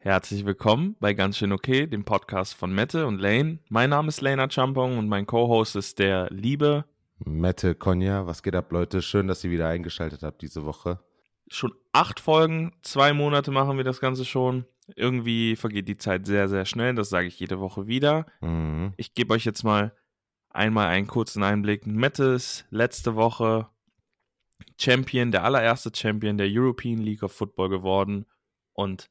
Herzlich willkommen bei Ganz schön okay, dem Podcast von Mette und Lane. Mein Name ist Lena Champong und mein Co-Host ist der liebe Mette Konja. Was geht ab, Leute? Schön, dass ihr wieder eingeschaltet habt diese Woche. Schon acht Folgen, zwei Monate machen wir das Ganze schon. Irgendwie vergeht die Zeit sehr, sehr schnell. Das sage ich jede Woche wieder. Mhm. Ich gebe euch jetzt mal einmal einen kurzen Einblick. Mette ist letzte Woche Champion, der allererste Champion der European League of Football geworden. Und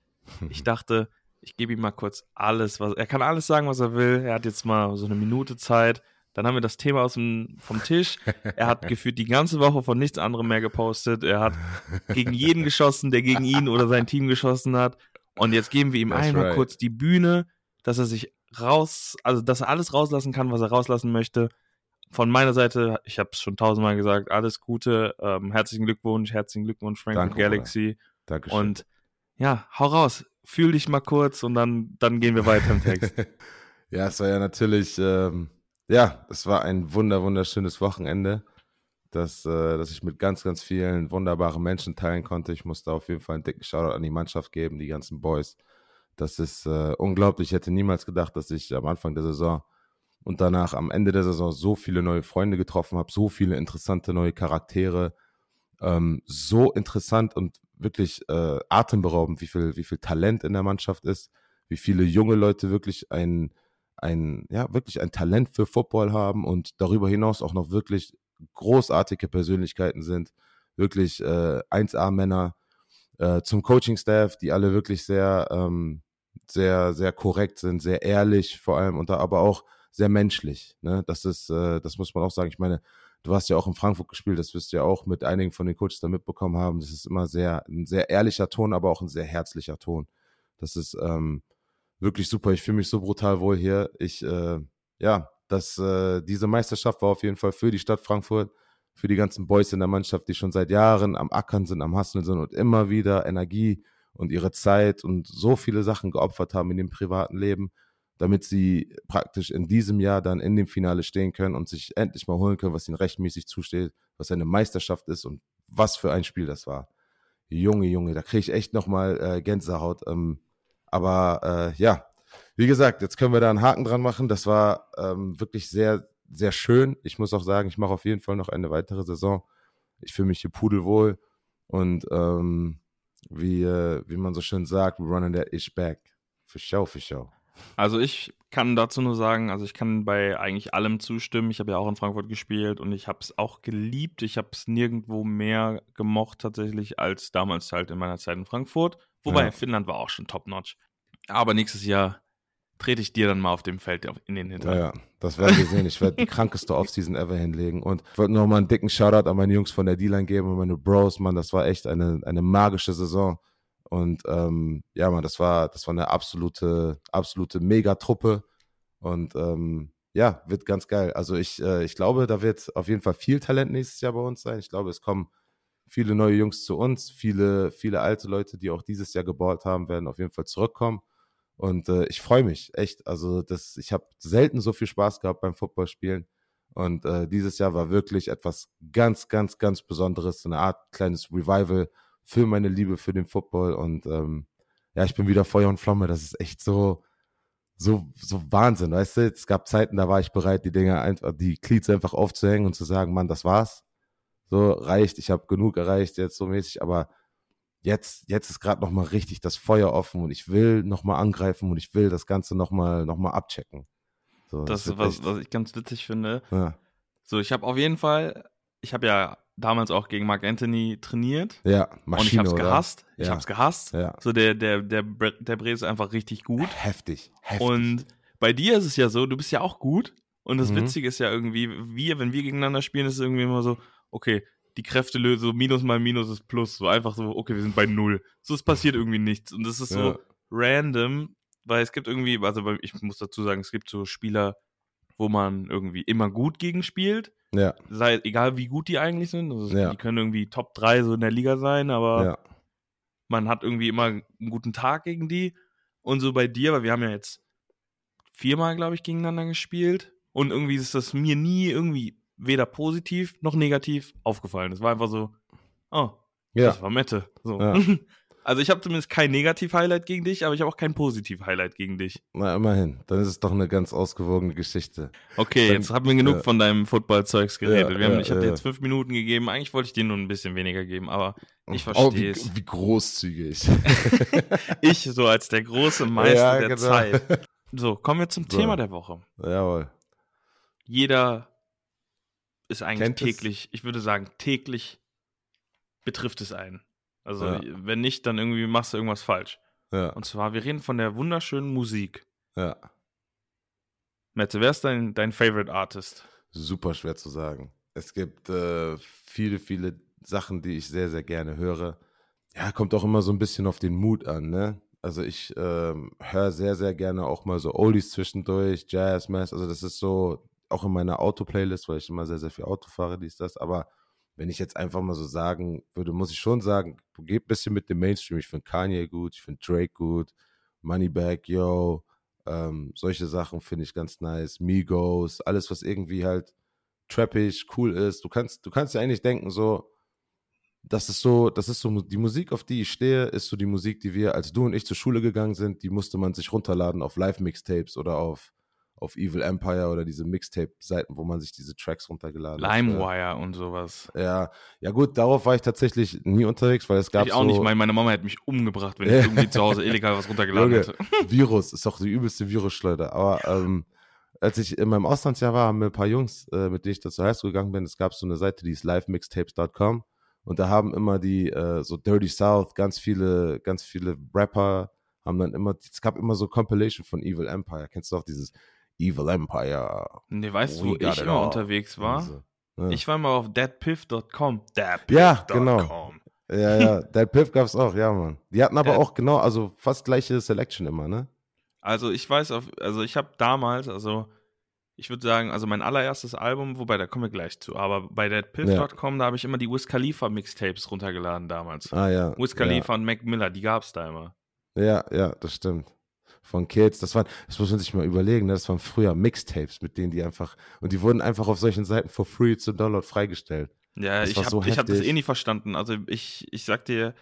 ich dachte, ich gebe ihm mal kurz alles, was er kann alles sagen, was er will. Er hat jetzt mal so eine Minute Zeit. Dann haben wir das Thema aus dem, vom Tisch. Er hat gefühlt die ganze Woche von nichts anderem mehr gepostet. Er hat gegen jeden geschossen, der gegen ihn oder sein Team geschossen hat. Und jetzt geben wir ihm That's einmal right. kurz die Bühne, dass er sich raus, also dass er alles rauslassen kann, was er rauslassen möchte. Von meiner Seite, ich habe es schon tausendmal gesagt, alles Gute, ähm, herzlichen Glückwunsch, herzlichen Glückwunsch, Frankfurt Danke. Galaxy. Dankeschön. Und ja, hau raus, fühl dich mal kurz und dann, dann gehen wir weiter im Text. ja, es war ja natürlich, ähm, ja, es war ein wunder, wunderschönes Wochenende, das, äh, das ich mit ganz, ganz vielen wunderbaren Menschen teilen konnte. Ich musste auf jeden Fall einen dicken Shoutout an die Mannschaft geben, die ganzen Boys. Das ist äh, unglaublich. Ich hätte niemals gedacht, dass ich am Anfang der Saison und danach am Ende der Saison so viele neue Freunde getroffen habe, so viele interessante neue Charaktere, ähm, so interessant und wirklich äh, atemberaubend, wie viel, wie viel Talent in der Mannschaft ist, wie viele junge Leute wirklich ein, ein, ja, wirklich ein Talent für Football haben und darüber hinaus auch noch wirklich großartige Persönlichkeiten sind, wirklich äh, 1A-Männer äh, zum Coaching-Staff, die alle wirklich sehr, ähm, sehr, sehr korrekt sind, sehr ehrlich vor allem und da aber auch sehr menschlich. Ne? Das ist, äh, das muss man auch sagen. Ich meine, du hast ja auch in Frankfurt gespielt, das wirst du ja auch mit einigen von den Coaches da mitbekommen haben. Das ist immer sehr, ein sehr ehrlicher Ton, aber auch ein sehr herzlicher Ton. Das ist ähm, wirklich super. Ich fühle mich so brutal wohl hier. Ich, äh, ja, das, äh, diese Meisterschaft war auf jeden Fall für die Stadt Frankfurt, für die ganzen Boys in der Mannschaft, die schon seit Jahren am Ackern sind, am Hasseln sind und immer wieder Energie und ihre Zeit und so viele Sachen geopfert haben in dem privaten Leben, damit sie praktisch in diesem Jahr dann in dem Finale stehen können und sich endlich mal holen können, was ihnen rechtmäßig zusteht, was eine Meisterschaft ist und was für ein Spiel das war. Junge, Junge, da kriege ich echt nochmal äh, Gänsehaut. Ähm, aber äh, ja, wie gesagt, jetzt können wir da einen Haken dran machen. Das war ähm, wirklich sehr, sehr schön. Ich muss auch sagen, ich mache auf jeden Fall noch eine weitere Saison. Ich fühle mich hier pudelwohl und ähm, wie, äh, wie man so schön sagt, we're running that ish back. For show, for show. Also ich kann dazu nur sagen, also ich kann bei eigentlich allem zustimmen. Ich habe ja auch in Frankfurt gespielt und ich habe es auch geliebt. Ich habe es nirgendwo mehr gemocht tatsächlich als damals halt in meiner Zeit in Frankfurt. Wobei Ja. Finnland war auch schon top-notch. Aber nächstes Jahr trete ich dir dann mal auf dem Feld in den Hintern. Ja, das werden wir sehen. Ich werde die krankeste Offseason ever hinlegen. Und ich wollte noch mal einen dicken Shoutout an meine Jungs von der D-Line geben und meine Bros, Mann. Das war echt eine, eine magische Saison. Und ähm, ja, Mann, das war, das war eine absolute, absolute Megatruppe. Und ähm, ja, wird ganz geil. Also ich, äh, ich glaube, da wird auf jeden Fall viel Talent nächstes Jahr bei uns sein. Ich glaube, es kommen viele neue Jungs zu uns, viele, viele alte Leute, die auch dieses Jahr geballt haben, werden auf jeden Fall zurückkommen. Und äh, ich freue mich, echt. Also das, ich habe selten so viel Spaß gehabt beim Footballspielen. Und äh, dieses Jahr war wirklich etwas ganz, ganz, ganz Besonderes, so eine Art kleines Revival für meine Liebe für den Football. Und ähm, ja, ich bin wieder Feuer und Flamme. Das ist echt so, so, so Wahnsinn, weißt du? Es gab Zeiten, da war ich bereit, die Dinger einfach, die Cleats einfach aufzuhängen und zu sagen, Mann, das war's. So reicht, ich habe genug erreicht jetzt so mäßig, aber jetzt, jetzt ist gerade nochmal richtig das Feuer offen und ich will nochmal angreifen und ich will das Ganze nochmal noch mal abchecken. So, Das wird ist was, echt- was ich ganz witzig finde. ja, So, ich habe auf jeden Fall, ich habe ja damals auch gegen Mark Anthony trainiert ja, Maschine, und ich habe es gehasst. Ich Ja. habe es gehasst. Ja. So der der der der Bre ist einfach richtig gut. Heftig, heftig. Und bei dir ist es ja so, du bist ja auch gut. Und das Mhm. Witzige ist ja irgendwie, wir, wenn wir gegeneinander spielen, ist es irgendwie immer so, okay, die Kräfte lösen, so Minus mal Minus ist Plus. So einfach so, okay, wir sind bei Null. So, es passiert irgendwie nichts. Und das ist so Ja. random, weil es gibt irgendwie, also ich muss dazu sagen, es gibt so Spieler, wo man irgendwie immer gut gegen spielt. ja, Sei, egal wie gut die eigentlich sind. Also Ja. Die können irgendwie Top 3 so in der Liga sein, aber ja, man hat irgendwie immer einen guten Tag gegen die. Und so bei dir, weil wir haben ja jetzt viermal, glaube ich, gegeneinander gespielt. Und irgendwie ist das mir nie irgendwie weder positiv noch negativ aufgefallen. Es war einfach so, oh, ja. das war Mette. So. Ja. Also ich habe zumindest kein Negativ-Highlight gegen dich, aber ich habe auch kein Positiv-Highlight gegen dich. Na, immerhin. Dann ist es doch eine ganz ausgewogene Geschichte. Okay, Dann- jetzt haben wir genug ja. von deinem Football-Zeugs geredet. Ja, haben, ja, ich habe dir ja. jetzt fünf Minuten gegeben. Eigentlich wollte ich dir nur ein bisschen weniger geben, aber ich Oh, verstehe wie, es. wie großzügig. Ich so als der große Meister der genau. Zeit. So, kommen wir zum So. Thema der Woche. Jawohl. Jeder ist eigentlich Kennt es. täglich, ich würde sagen, täglich betrifft es einen. Also, Ja. wenn nicht, dann irgendwie machst du irgendwas falsch. Ja, Und zwar, wir reden von der wunderschönen Musik. ja. Mette, wer ist dein, dein Favorite Artist? Super schwer zu sagen. Es gibt äh, viele, viele Sachen, die ich sehr, sehr gerne höre. Ja, kommt auch immer so ein bisschen auf den Mut an, ne? Also ich ähm, höre sehr, sehr gerne auch mal so Oldies zwischendurch, Jazz, Mass. Also das ist so auch in meiner Auto-Playlist, weil ich immer sehr, sehr viel Auto fahre, dies, das. Aber wenn ich jetzt einfach mal so sagen würde, muss ich schon sagen, geht ein bisschen mit dem Mainstream. Ich finde Kanye gut, ich finde Drake gut, Moneybag, Yo, ähm, solche Sachen finde ich ganz nice. Migos, alles, was irgendwie halt trappig, cool ist. Du kannst, du kannst ja eigentlich denken, so, das ist so, das ist so, die Musik, auf die ich stehe, ist so die Musik, die wir, als du und ich zur Schule gegangen sind, die musste man sich runterladen auf Live-Mixtapes oder auf, auf Evil Empire oder diese Mixtape-Seiten, wo man sich diese Tracks runtergeladen hat. LimeWire und sowas. Ja, ja gut, darauf war ich tatsächlich nie unterwegs, weil es gab ich auch so nicht. Meine, meine Mama hätte mich umgebracht, wenn ich irgendwie zu Hause illegal was runtergeladen Junge, hätte. Virus, ist doch die übelste Virusschleuder. Aber ähm, als ich in meinem Auslandsjahr war, haben mir ein paar Jungs, äh, mit denen ich da zur Highschool gegangen bin, es gab so eine Seite, die ist livemixtapes.com und da haben immer die, äh, so Dirty South, ganz viele, ganz viele Rapper haben dann immer, es gab immer so Compilation von Evil Empire. Kennst du auch dieses Evil Empire? Nee, weißt du, We wo ich immer unterwegs war? Ja. Ich war mal auf deadpiff.com. Ja, genau. Deadpiff.com. ja, ja, Dead Piff gab's auch, ja, Mann. Die hatten aber Dead- auch genau, also fast gleiche Selection immer, ne? Also ich weiß, auf, also ich habe damals, also ich würde sagen, also mein allererstes Album, wobei da kommen wir gleich zu, aber bei deadpiff.com, da habe ich immer die Wiz Khalifa Mixtapes runtergeladen damals. Ah, ja. Wiz Khalifa und Mac Miller, die gab's da immer. Ja, ja, das stimmt. Von Kids, das waren, das muss man sich mal überlegen, ne? das waren früher Mixtapes, mit denen die einfach, und die wurden einfach auf solchen Seiten for free zum Download freigestellt. Ja, Das ich habe so ich hab das eh nie verstanden. Also ich, ich sag dir,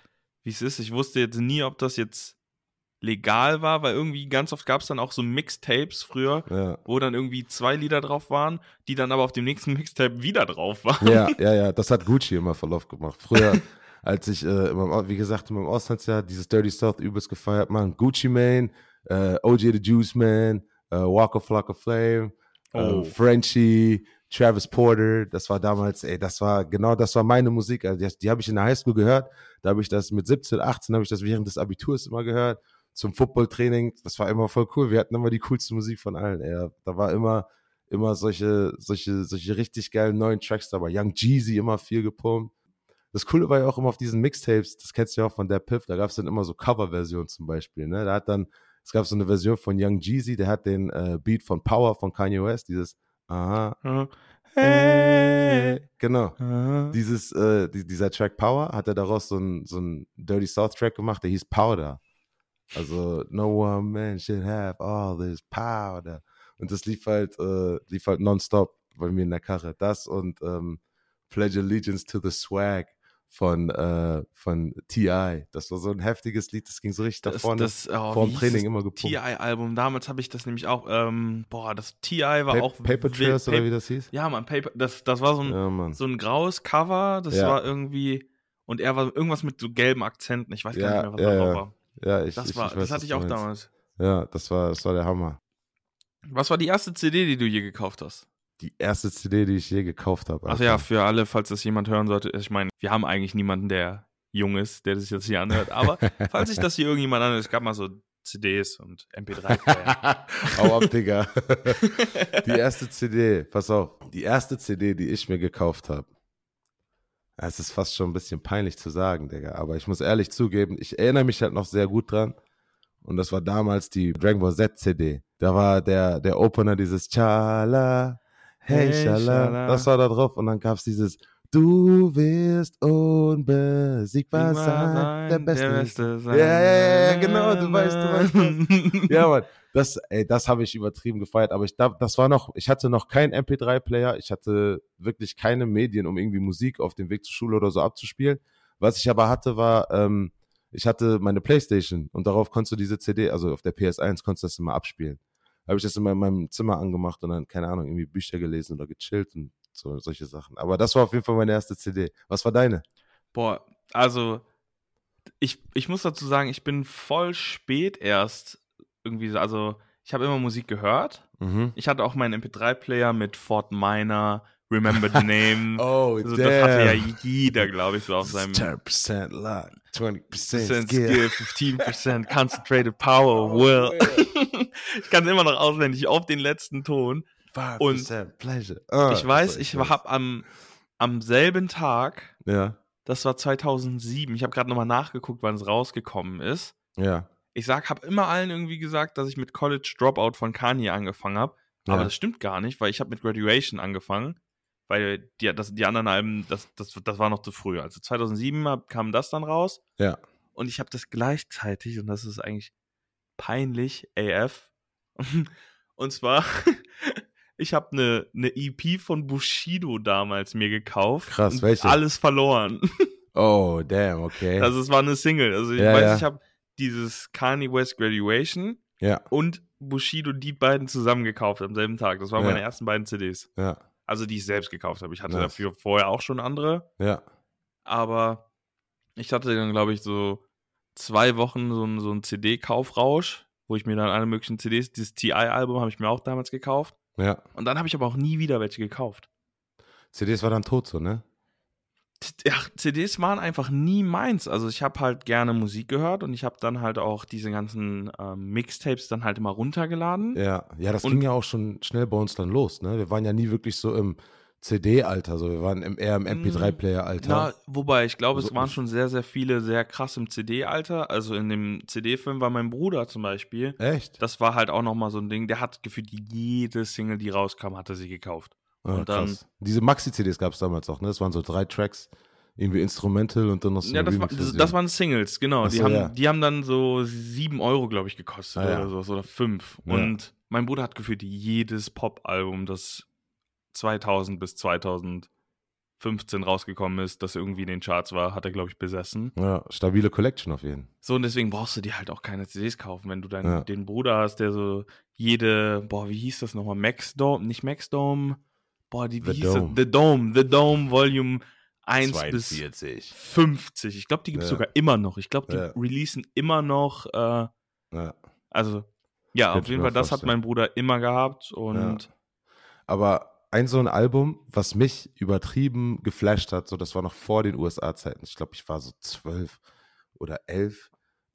wie es ist. Ich wusste jetzt nie, ob das jetzt legal war, weil irgendwie ganz oft gab es dann auch so Mixtapes früher, Ja. wo dann irgendwie zwei Lieder drauf waren, die dann aber auf dem nächsten Mixtape wieder drauf waren. ja, ja, ja, das hat Gucci immer Verlauf gemacht. Früher, als ich, äh, in meinem, wie gesagt, in meinem Auslandsjahr dieses Dirty South übelst gefeiert, man, Gucci Mane, äh, OJ the Juice Man, äh, Walker Flock of Flame, Oh. äh, Frenchie, Travis Porter, das war damals, ey, das war, genau das war meine Musik, also die, die habe ich in der Highschool gehört, da habe ich das mit 17, 18, habe ich das während des Abiturs immer gehört, zum Footballtraining, das war immer voll cool, wir hatten immer die coolste Musik von allen, ey, da war immer, immer solche, solche, solche richtig geilen neuen Tracks dabei, Young Jeezy immer viel gepumpt, das Coole war ja auch immer auf diesen Mixtapes, das kennst du ja auch von der Piff, da gab es dann immer so Coverversionen zum Beispiel, ne, da hat dann, es gab so eine Version von Young Jeezy, der hat den äh, Beat von Power von Kanye West, dieses Aha, Hey. genau. Ah. Dieses, äh, die, dieser Track Power hat er daraus so einen so Dirty South Track gemacht, der hieß Powder. Also, no one man should have all this powder. Und das lief halt, äh, lief halt nonstop bei mir in der Karre. Das und ähm, Pledge Allegiance to the Swag von, äh, von T.I. Das war so ein heftiges Lied, das ging so richtig da vorne das, oh, vor dem Training immer gepumpt. TI-Album, damals habe ich das nämlich auch, ähm, boah, das TI war Pa auch Paper Trails oder wie das hieß? Ja, man, Paper, das, das war so ein, Ja, so ein graues Cover, das Ja. war irgendwie, und er war irgendwas mit so gelben Akzenten, ich weiß gar Ja, nicht mehr, was da drauf war. Ja, ich, Das, ich, war, ich weiß, das hatte ich auch damals. Ja, das war, das war der Hammer. Was war die erste CD, die du je gekauft hast? Die erste CD, die ich je gekauft habe. Ach ja, für alle, falls das jemand hören sollte, ich meine, wir haben eigentlich niemanden, der jung ist, der das jetzt hier anhört, aber falls sich das hier irgendjemand anhört, es gab mal so CDs und MP3-Player. Hau ab, Digga. die erste CD, pass auf, die erste CD, die ich mir gekauft habe. Es ist fast schon ein bisschen peinlich zu sagen, Digga, aber ich muss ehrlich zugeben, ich erinnere mich halt noch sehr gut dran. Und das war damals die Dragon Ball Z CD. Da war der, der Opener dieses Chala, hey, Hey. Das war da drauf. Und dann gab's dieses Du wirst unbesiegbar sein, der Beste. sein. Ja, ja, ja, genau, du weißt, du weißt ja, Mann, das, ey, das habe ich übertrieben gefeiert. Aber ich glaube, das war noch, ich hatte noch keinen MP3-Player. Ich hatte wirklich keine Medien, um irgendwie Musik auf dem Weg zur Schule oder so abzuspielen. Was ich aber hatte, war, ähm, ich hatte meine Playstation und darauf konntest du diese CD, also auf der PS1 konntest du das immer abspielen. Habe ich das in meinem Zimmer angemacht und dann, keine Ahnung, irgendwie Bücher gelesen oder gechillt und so, solche Sachen. Aber das war auf jeden Fall meine erste CD. Was war deine? Boah, also ich, ich muss dazu sagen, ich bin voll spät erst irgendwie, so- also ich habe immer Musik gehört. Mhm. Ich hatte auch meinen MP3-Player mit Fort Minor, Remember the Name. Oh, also, das hatte ja jeder, glaube ich, so auf seinem 10% luck, 20% Percent skill. Skill, 15% Concentrated Power, Oh, Will. ich kann es immer noch auswendig auf den letzten Ton. 5% pleasure. Ah, ich weiß, ich habe am, am selben Tag. Ja, das war 2007, ich habe gerade nochmal nachgeguckt, wann es rausgekommen ist. ja. Ich sag, habe immer allen irgendwie gesagt, dass ich mit College Dropout von Kanye angefangen habe. Aber Ja. das stimmt gar nicht, weil ich habe mit Graduation angefangen. Weil die, das, die anderen Alben, das, das, das war noch zu früh. Also 2007 hab- kam das dann raus. Ja. Und ich habe das gleichzeitig, und das ist eigentlich peinlich, AF. Und zwar, ich habe eine ne EP von Bushido damals mir gekauft. Krass, welche? Alles verloren. Oh, damn, okay. Also es war eine Single. Also ich Ja, weiß, ja. ich habe dieses Kanye West Graduation ja, und Bushido die beiden zusammen gekauft am selben Tag. Das waren meine ersten beiden CDs. ja, Also die ich selbst gekauft habe. Ich hatte Nice. dafür vorher auch schon andere, ja. aber ich hatte dann, glaube ich, so zwei Wochen so, ein- so einen CD-Kaufrausch, wo ich mir dann alle möglichen CDs, dieses TI-Album habe ich mir auch damals gekauft. Ja. Und dann habe ich aber auch nie wieder welche gekauft. CDs war dann tot so, ne? Ja, CDs waren einfach nie meins. Also ich habe halt gerne Musik gehört und ich habe dann halt auch diese ganzen ähm, Mixtapes dann halt immer runtergeladen. Ja, ja, das Und- ging ja auch schon schnell bei uns dann los, ne? Wir waren ja nie wirklich so im CD-Alter, so wir waren im, eher im MP3-Player-Alter. Na, wobei, ich glaube, es waren schon sehr, sehr viele sehr krass im CD-Alter. Also in dem CD-Film war mein Bruder zum Beispiel. Echt? Das war halt auch nochmal so ein Ding. Der hat gefühlt jede Single, die rauskam, hatte sie gekauft. Ah, und dann- krass. Diese Maxi-CDs gab es damals auch, ne? Das waren so drei Tracks, irgendwie Instrumental und dann noch so Ja, das, war, das, das waren Singles, genau. Ach die, so, haben, ja. die haben dann so sieben Euro, glaube ich, gekostet Ah, ja. oder so, oder fünf. Ja. Und mein Bruder hat gefühlt jedes Pop-Album, das 2000 bis 2015 rausgekommen ist, das irgendwie in den Charts war, hat er, glaube ich, besessen. Ja, stabile Collection auf jeden So, und deswegen brauchst du dir halt auch keine CDs kaufen, wenn du deinen, Ja. den Bruder hast, der so jede, boah, wie hieß das nochmal? Max Dome, nicht Max Dome, boah, die, wie The hieß Dome. das? The Dome, The Dome Volume 1 bis 42. 50. Ich glaube, die gibt es Ja. sogar immer noch. Ich glaube, die Ja. releasen immer noch, äh, Ja. also, ja, Könnte auf jeden Fall, das hat mein Bruder immer gehabt und Aber ein so ein Album, was mich übertrieben geflasht hat, so das war noch vor den USA-Zeiten, ich glaube, ich war so zwölf oder elf,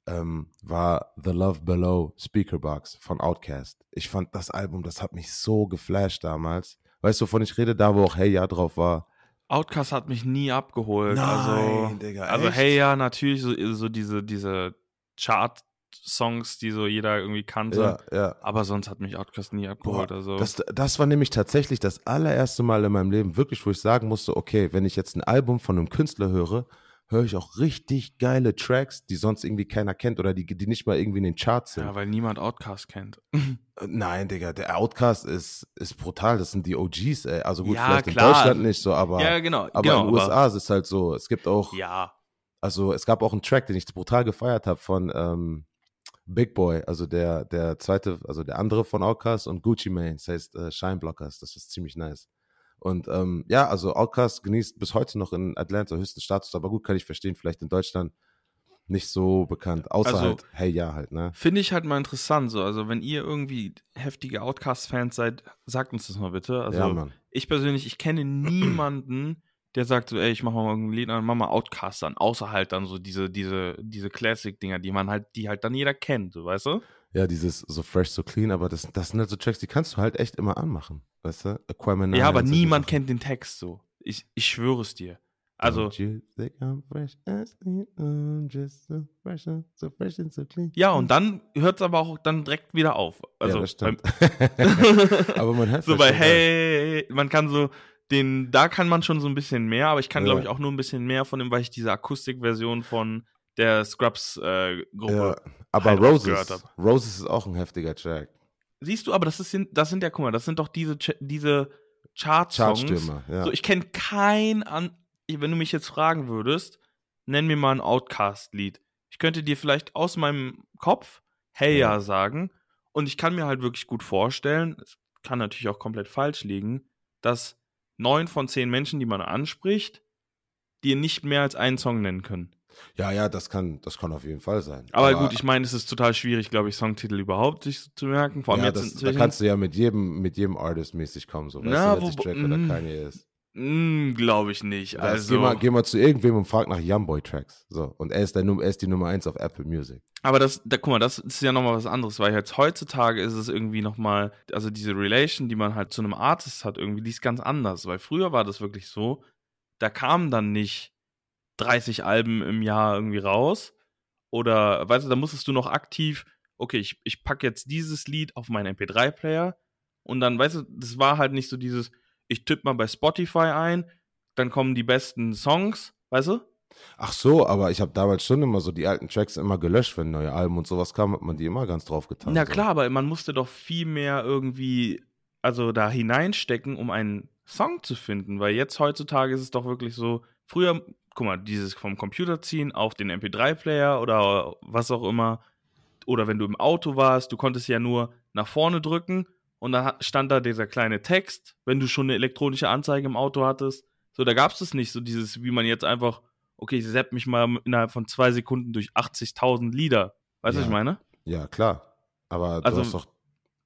ähm, war The Love Below Speakerbox von Outkast. Ich fand das Album, das hat mich so geflasht damals. Weißt du, wovon ich rede? Da, wo auch Hey Ja drauf war. Outcast hat mich nie abgeholt. Nein, also, Digga, also echt? hey, ja, natürlich so, so diese, diese Chart-Songs, die so jeder irgendwie kannte. Ja, ja. Aber sonst hat mich Outcast nie abgeholt. Boah, also. Das, das war nämlich tatsächlich das allererste Mal in meinem Leben, wirklich, wo ich sagen musste, okay, wenn ich jetzt ein Album von einem Künstler höre, höre ich auch richtig geile Tracks, die sonst irgendwie keiner kennt oder die, die nicht mal irgendwie in den Charts sind. ja, weil niemand Outcast kennt. Äh, Nein, Digga, der Outcast ist, ist brutal, das sind die OGs, ey. Also gut, Ja, vielleicht klar. in Deutschland nicht so, aber, ja, genau. aber genau, in den USA ist es halt so, es gibt auch, Ja. also es gab auch einen Track, den ich brutal gefeiert habe von ähm, Big Boy, also der, der zweite, also der andere von Outkast und Gucci Mane, das heißt äh, Shine Blockers, das ist ziemlich nice. Und ähm, ja, also Outkast genießt bis heute noch in Atlanta höchsten Status, aber gut, kann ich verstehen, vielleicht in Deutschland nicht so bekannt, außer Also- halt, hey, ja halt, ne? Finde ich halt mal interessant. So. Also, wenn ihr irgendwie heftige Outcast-Fans seid, sagt uns das mal bitte. Also, ja, Mann. ich persönlich, ich kenne niemanden, der sagt so, ey, ich mach mal irgendein Lied an, mach mal Outcast an, außer halt dann so diese, diese, diese Classic-Dinger, die man halt, die halt dann jeder kennt, so, weißt du? Ja, dieses so fresh, so clean, aber das, das sind halt so Tracks, die kannst du halt echt immer anmachen, weißt du? Aquaman ja, aber niemand kennt den Text so. Ich, ich schwöre es dir. Also, ja, und dann hört es aber auch dann direkt wieder auf. Also, ja, das stimmt. aber man hört so bei. Hey, man kann so den, da kann man schon so ein bisschen mehr, aber ich kann, Ja. glaube ich, auch nur ein bisschen mehr von dem, weil ich diese Akustikversion von der Scrubs-Gruppe. Ja, aber halt Roses. Roses ist auch ein heftiger Track. Siehst du, aber das, ist, das sind ja, guck mal, das sind doch diese, diese Chart-Songs. Chartstürmer, ja. So, ich kenne kein an, wenn du mich jetzt fragen würdest, nenn mir mal ein Outcast-Lied. Ich könnte dir vielleicht aus meinem Kopf Hey ja sagen und ich kann mir halt wirklich gut vorstellen, es kann natürlich auch komplett falsch liegen, dass neun von zehn Menschen, die man anspricht, dir nicht mehr als einen Song nennen können. Ja, ja, das kann, das kann auf jeden Fall sein. Aber, gut, ich meine, es ist total schwierig, glaube ich, Songtitel überhaupt sich zu merken. Vor allem ja, jetzt das, da kannst du ja mit jedem, mit jedem Artist mäßig kommen, so weißt Na, du, wer jetzt wo- Drake oder mm. Kanye ist. Mm, glaube ich nicht. Das, Also, geh, mal, geh mal zu irgendwem und frag nach Youngboy Tracks. So, und er ist, der, er ist die Nummer eins auf Apple Music. aber das, da, guck mal, das ist ja nochmal was anderes, weil jetzt heutzutage ist es irgendwie nochmal, also diese Relation, die man halt zu einem Artist hat, irgendwie, die ist ganz anders. Weil früher war das wirklich so, da kamen dann nicht 30 Alben im Jahr irgendwie raus. Oder, weißt du, da musstest du noch aktiv, okay, ich, ich packe jetzt dieses Lied auf meinen MP3-Player und dann, weißt du, das war halt nicht so dieses, ich tippe mal bei Spotify ein, dann kommen die besten Songs, weißt du? Ach so, aber ich habe damals schon immer so die alten Tracks immer gelöscht, wenn neue Alben und sowas kamen, hat man die immer ganz drauf getan. Na so. klar, aber man musste doch viel mehr irgendwie, also da hineinstecken, um einen Song zu finden, weil jetzt heutzutage ist es doch wirklich so, früher, guck mal, dieses vom Computer ziehen auf den MP3-Player oder was auch immer, oder wenn du im Auto warst, du konntest ja nur nach vorne drücken und da stand da dieser kleine Text, wenn du schon eine elektronische Anzeige im Auto hattest. So, da gab es das nicht, so dieses, wie man jetzt einfach, okay, ich zapp mich mal innerhalb von zwei Sekunden durch 80.000 Lieder. Weißt du, was Ja. ich meine? Ja, klar. Aber Also- du hast doch,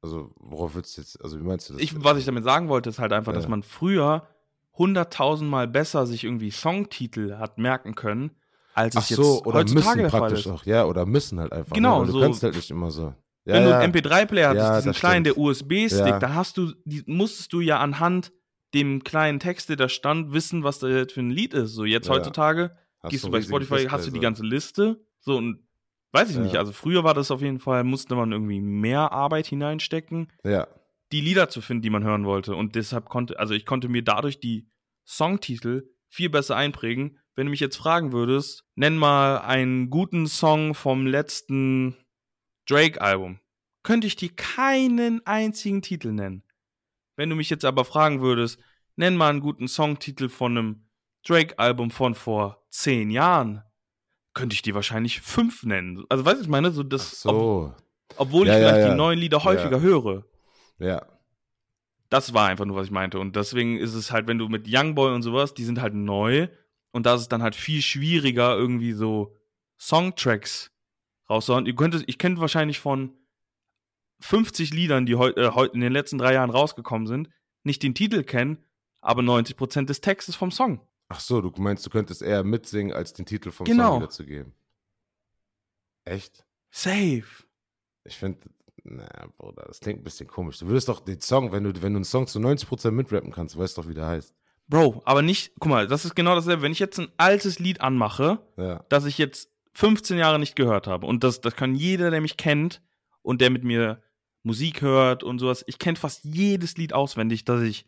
also worauf willst du jetzt, also wie meinst du das? ich, was ich damit sagen wollte, ist halt einfach, dass Ja. man früher hunderttausendmal besser sich irgendwie Songtitel hat merken können, als Ach es jetzt so, oder heutzutage müssen der praktisch auch, ja, oder müssen halt einfach. Genau, ne? weil so- Du kannst halt nicht immer so. Ja, Wenn ja. du einen MP3-Player hattest, Ja, diesen kleinen, der stimmt. USB-Stick, Ja. da hast du, die, musstest du ja anhand dem kleinen Text, der da stand, wissen, was da jetzt für ein Lied ist. So jetzt heutzutage Hast gehst du bei Spotify, hast du die ganze Liste, so und weiß ich nicht. Also früher war das auf jeden Fall, musste man irgendwie mehr Arbeit hineinstecken. Ja, die Lieder zu finden, die man hören wollte. Und deshalb konnte, also ich konnte mir dadurch die Songtitel viel besser einprägen. Wenn du mich jetzt fragen würdest, nenn mal einen guten Song vom letzten Drake-Album, könnte ich dir keinen einzigen Titel nennen. Wenn du mich jetzt aber fragen würdest, nenn mal einen guten Songtitel von einem Drake-Album von vor zehn Jahren, könnte ich dir wahrscheinlich fünf nennen. Also weißt du, ich meine, so Ach das, ob, so. obwohl Ja, ich ja, vielleicht ja. die neuen Lieder häufiger Ja. höre. Ja. Das war einfach nur, was ich meinte. Und deswegen ist es halt, wenn du mit Youngboy und sowas, die sind halt neu. Und da ist es dann halt viel schwieriger, irgendwie so Songtracks rauszuhauen. Ihr könnt, ich könnte wahrscheinlich von 50 Liedern, die heu, äh, heu, in den letzten drei Jahren rausgekommen sind, nicht den Titel kennen, aber 90% des Textes vom Song. Ach so, du meinst, du könntest eher mitsingen, als den Titel vom Genau. Song wiederzugeben. Echt? Safe. Ich finde, na, Bruder, das klingt ein bisschen komisch. Du würdest doch den Song, wenn du, wenn du einen Song zu 90% mitrappen kannst, du weißt doch, wie der heißt. Bro, aber nicht, guck mal, das ist genau dasselbe. Wenn ich jetzt ein altes Lied anmache, Ja. das ich jetzt 15 Jahre nicht gehört habe. Und das, das kann jeder, der mich kennt und der mit mir Musik hört und sowas. Ich kenne fast jedes Lied auswendig, das ich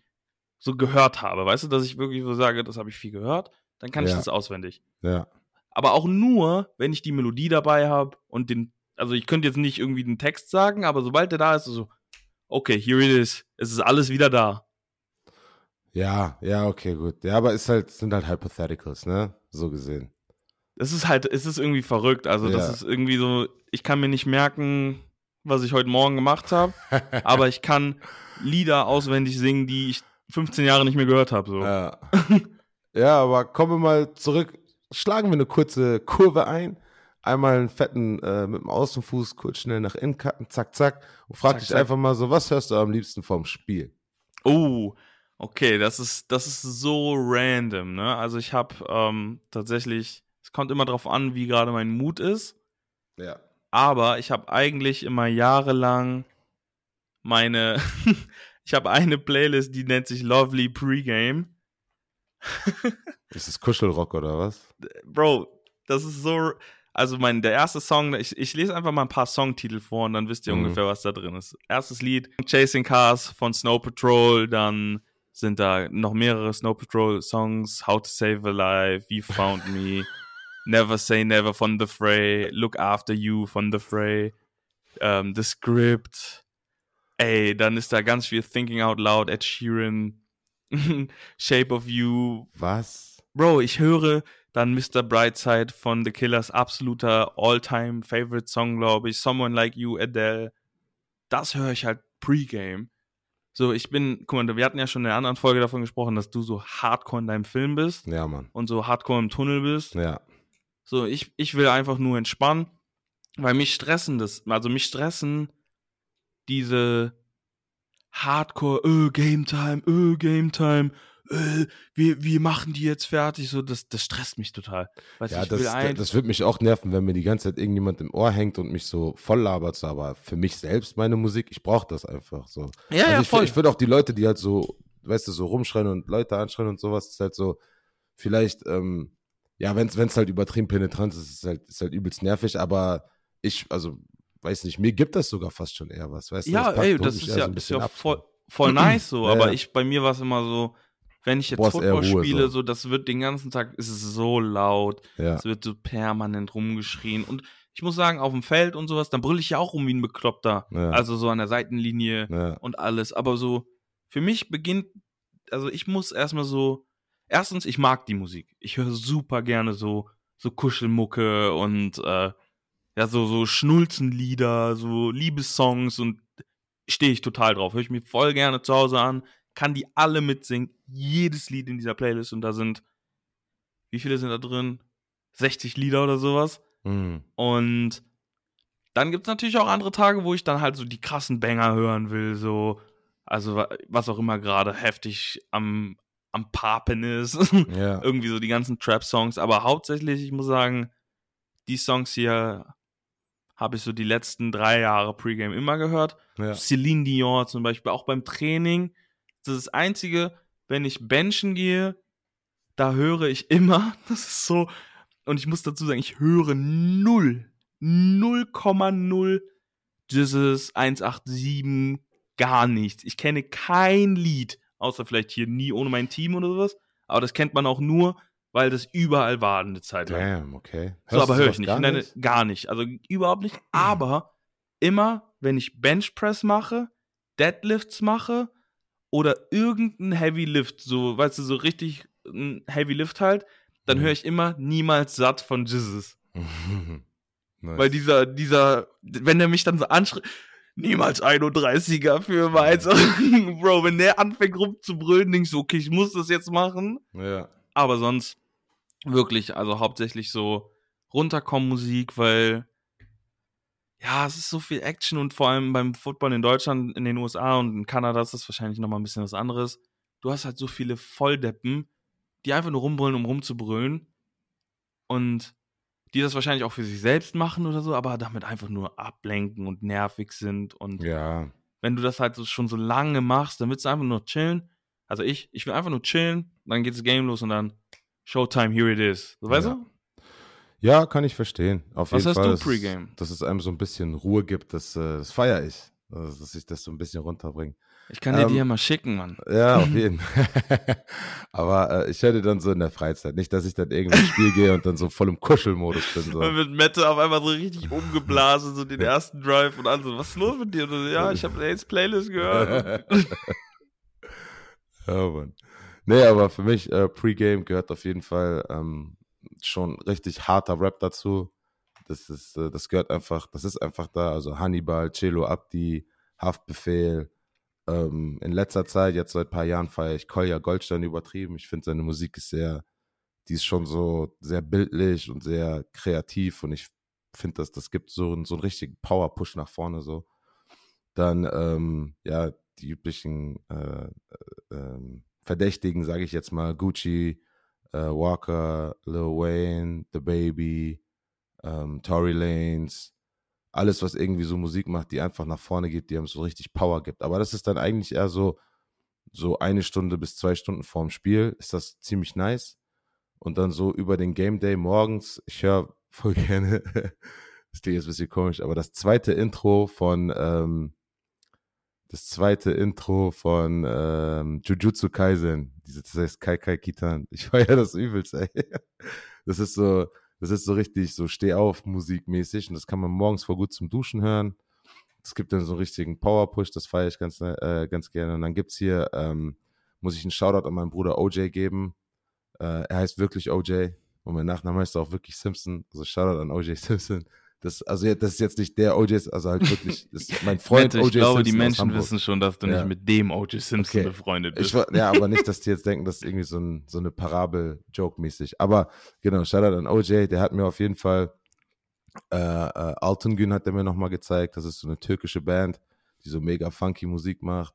so gehört habe. Weißt du, dass ich wirklich so sage, das habe ich viel gehört, dann kann ich Ja. das auswendig. Ja. Aber auch nur, wenn ich die Melodie dabei habe und den, also ich könnte jetzt nicht irgendwie den Text sagen, aber sobald der da ist, ist so, okay, here it is. Es ist alles wieder da. Ja, ja, okay, gut. Ja, aber es halt, sind halt Hypotheticals, ne? So gesehen. Es ist halt, es ist irgendwie verrückt. Also, das Ja. ist irgendwie so, ich kann mir nicht merken, was ich heute Morgen gemacht habe, aber ich kann Lieder auswendig singen, die ich 15 Jahre nicht mehr gehört habe. So. Ja. ja, aber kommen wir mal zurück. Schlagen wir eine kurze Kurve ein. Einmal einen fetten äh, mit dem Außenfuß kurz schnell nach innen cutten, zack, zack. Und frag Zack, dich zack. einfach mal so, was hörst du am liebsten vom Spiel? Oh, okay, das ist, das ist so random, ne? Also ich habe ähm, tatsächlich, es kommt immer drauf an, wie gerade mein Mut ist, Ja. aber ich habe eigentlich immer jahrelang meine, ich habe eine Playlist, die nennt sich Lovely Pregame. Ist das Kuschelrock oder was? Bro, das ist so. Also mein, der erste Song, ich, ich lese einfach mal ein paar Songtitel vor und dann wisst ihr Mhm. ungefähr, was da drin ist. Erstes Lied, Chasing Cars von Snow Patrol, dann sind da noch mehrere Snow Patrol Songs, How to Save a Life, You Found Me, Never Say Never von The Fray, Look After You von The Fray, ähm, The Script, ey, dann ist da ganz viel Thinking Out Loud, Ed Sheeran, Shape of You, Was? Bro, ich höre Dann Mr. Brightside von The Killers, absoluter All-Time Favorite Song, glaube ich. Someone Like You, Adele. Das höre ich halt Pre-Game. So, ich bin, guck mal, wir hatten ja schon in der anderen Folge davon gesprochen, dass du so hardcore in deinem Film bist. Ja, Mann. Und so hardcore im Tunnel bist. Ja. So, ich, ich will einfach nur entspannen, weil mich stressen das, also mich stressen diese Hardcore, öh, Game Time, öh, Game Time, äh, wir, wir machen die jetzt fertig, so, das, das stresst mich total. Weißt, ja, das, das, das wird mich auch nerven, wenn mir die ganze Zeit irgendjemand im Ohr hängt und mich so voll labert, aber für mich selbst, meine Musik, ich brauche das einfach so. Ja, also ja, ich, voll. Ich würde auch die Leute, die halt so, weißt du, so rumschreien und Leute anschreien und sowas, ist halt so, vielleicht, ähm, ja, wenn es halt übertrieben penetrant ist, ist halt, ist halt übelst nervig, aber ich, also, weiß nicht, mir gibt das sogar fast schon eher was, weißt ja, du? Ja, ey, das ist ja, so ist ja voll, voll nice so, aber ich, bei mir war es immer so, wenn ich jetzt Boah, Football spiele, so. so. das wird den ganzen Tag, ist es so laut, ja. es wird so permanent rumgeschrien und ich muss sagen, auf dem Feld und sowas, dann brülle ich ja auch rum wie ein Bekloppter. Ja. Also so an der Seitenlinie ja. und alles. Aber so, für mich beginnt, also ich muss erstmal so, erstens, ich mag die Musik. Ich höre super gerne so, so Kuschelmucke und äh, ja, so, so Schnulzenlieder, so Liebessongs und stehe ich total drauf. Höre ich mir voll gerne zu Hause an, kann die alle mitsingen, jedes Lied in dieser Playlist und da sind, wie viele sind da drin? 60 Lieder oder sowas. Mhm. Und dann gibt es natürlich auch andere Tage, wo ich dann halt so die krassen Banger hören will, so, also was auch immer gerade heftig am, am Papen ist. Ja. Irgendwie so die ganzen Trap-Songs. Aber hauptsächlich, ich muss sagen, die Songs hier habe ich so die letzten drei Jahre Pre-Game immer gehört. Ja. Celine Dion zum Beispiel, auch beim Training. Das ist das Einzige, wenn ich benchen gehe, da höre ich immer, das ist so, und ich muss dazu sagen, ich höre null, 0,0 dieses 187, gar nichts. Ich kenne kein Lied, außer vielleicht hier nie ohne mein Team oder sowas, aber das kennt man auch nur, weil das überall war eine Zeit lang. Damn, okay. Hörst so, aber höre ich nicht. Gar nicht? Gar nicht. Also überhaupt nicht. Aber immer, wenn ich Benchpress mache, Deadlifts mache oder irgendein Heavy Lift, so, weißt du, so richtig ein Heavy Lift halt, dann mhm. höre ich immer niemals satt von Jesus. nice. Weil dieser, dieser, wenn der mich dann so anschreibt, niemals 31er für Mainz. Bro, wenn der anfängt rumzubrüllen, denkst du, okay, ich muss das jetzt machen. Ja. Aber sonst wirklich, also hauptsächlich so runterkommen Musik, weil ja, es ist so viel Action und vor allem beim Football in Deutschland, in den USA und in Kanada ist das wahrscheinlich nochmal ein bisschen was anderes. Du hast halt so viele Volldeppen, die einfach nur rumbrüllen, um rumzubrüllen. Und die das wahrscheinlich auch für sich selbst machen oder so, aber damit einfach nur ablenken und nervig sind. Und ja. wenn du das halt so schon so lange machst, dann willst du einfach nur chillen. Also ich, ich will einfach nur chillen, dann geht das Game los und dann Showtime, here it is. So, weißt ja. du? Ja, kann ich verstehen. Auf Was jeden hast Fall, du Pre-Game? Dass es einem so ein bisschen Ruhe gibt, das, äh, das feiere ich. Also, dass ich das so ein bisschen runterbringe. Ich kann dir ähm, die ja mal schicken, Mann. Ja, auf jeden Fall. Aber äh, ich höre dann so in der Freizeit. Nicht, dass ich dann irgendwann ins Spiel gehe und dann so voll im Kuschelmodus bin. So. Und mit Mette auf einmal so richtig umgeblasen, so den ersten Drive und so, was ist los mit dir? So, ja, ich habe Nates Playlist gehört. ja, Mann. Nee, aber für mich, äh, Pre-Game gehört auf jeden Fall ähm, schon richtig harter Rap dazu. Das ist, äh, das gehört einfach, das ist einfach da. Also Hannibal, Celo Abdi, Haftbefehl. Ähm, in letzter Zeit, jetzt seit ein paar Jahren, feiere ich Kolja Goldstein übertrieben. Ich finde, seine Musik ist sehr, die ist schon so sehr bildlich und sehr kreativ und ich finde, dass das gibt so, so einen richtigen Power-Push nach vorne so. Dann, ähm, ja, die üblichen äh, äh, ähm, Verdächtigen, sage ich jetzt mal, Gucci, äh, Walker, Lil Wayne, The Baby, ähm, Tory Lanez, alles, was irgendwie so Musik macht, die einfach nach vorne geht, die einem so richtig Power gibt. Aber das ist dann eigentlich eher so, so eine Stunde bis zwei Stunden vorm Spiel, ist das ziemlich nice. Und dann so über den Game Day morgens, ich höre voll gerne, das klingt jetzt ein bisschen komisch, aber das zweite Intro von ähm, das zweite Intro von ähm, Jujutsu Kaisen. das heißt Kai Kai Kitan. Ich feiere das übelst, ey. Das ist so, das ist so richtig so Steh auf musikmäßig und das kann man morgens vor gut zum Duschen hören. Es gibt dann so einen richtigen Power Push, das feiere ich ganz, äh, ganz gerne. Und dann gibt's hier, ähm, muss ich einen Shoutout an meinen Bruder OJ geben. Äh, er heißt wirklich OJ Und mein Nachname heißt auch wirklich Simpson. Also Shoutout an OJ Simpson. Das, also das ist jetzt nicht der OJ, also halt wirklich, das ist mein Freund Mette, OJ ich glaube, Simpson die Menschen wissen schon, dass du Ja. nicht mit dem O.J. Simpson Okay. befreundet Ich, bist. war- ja, aber nicht, dass die jetzt denken, das ist irgendwie so, ein, so eine Parabel-Joke-mäßig. Aber genau, Shoutout an OJ, der hat mir auf jeden Fall, äh, äh, Altungün hat er mir nochmal gezeigt. Das ist so eine türkische Band, die so mega funky Musik macht.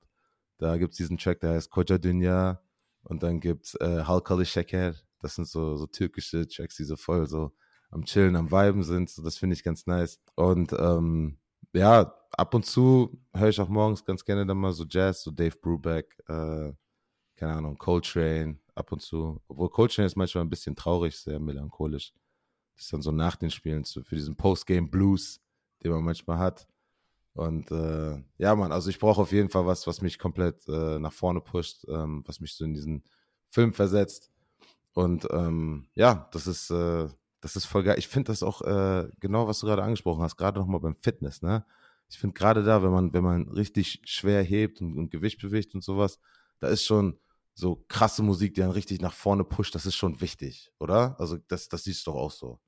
Da gibt es diesen Track, der heißt Koca Dünya. Und dann gibt es äh, Halkalı Şeker. Das sind so, so türkische Tracks, die so voll so am Chillen, am Viben sind. So, das finde ich ganz nice. Und ähm, ja, ab und zu höre ich auch morgens ganz gerne dann mal so Jazz, so Dave Brubeck, äh, keine Ahnung, Coltrane, ab und zu. Obwohl Coltrane ist manchmal ein bisschen traurig, sehr melancholisch. Das ist dann so nach den Spielen so für diesen Postgame Blues, den man manchmal hat. Und äh, ja, Mann, also ich brauche auf jeden Fall was, was mich komplett äh, nach vorne pusht, ähm, was mich so in diesen Film versetzt. Und ähm, ja, das ist, äh, das ist voll geil. Ich finde das auch äh, genau, was du gerade angesprochen hast, gerade nochmal beim Fitness, ne? Ich finde gerade da, wenn man, wenn man richtig schwer hebt und, und Gewicht bewegt und sowas, da ist schon so krasse Musik, die dann richtig nach vorne pusht, das ist schon wichtig, oder? Also das, das siehst du doch auch so.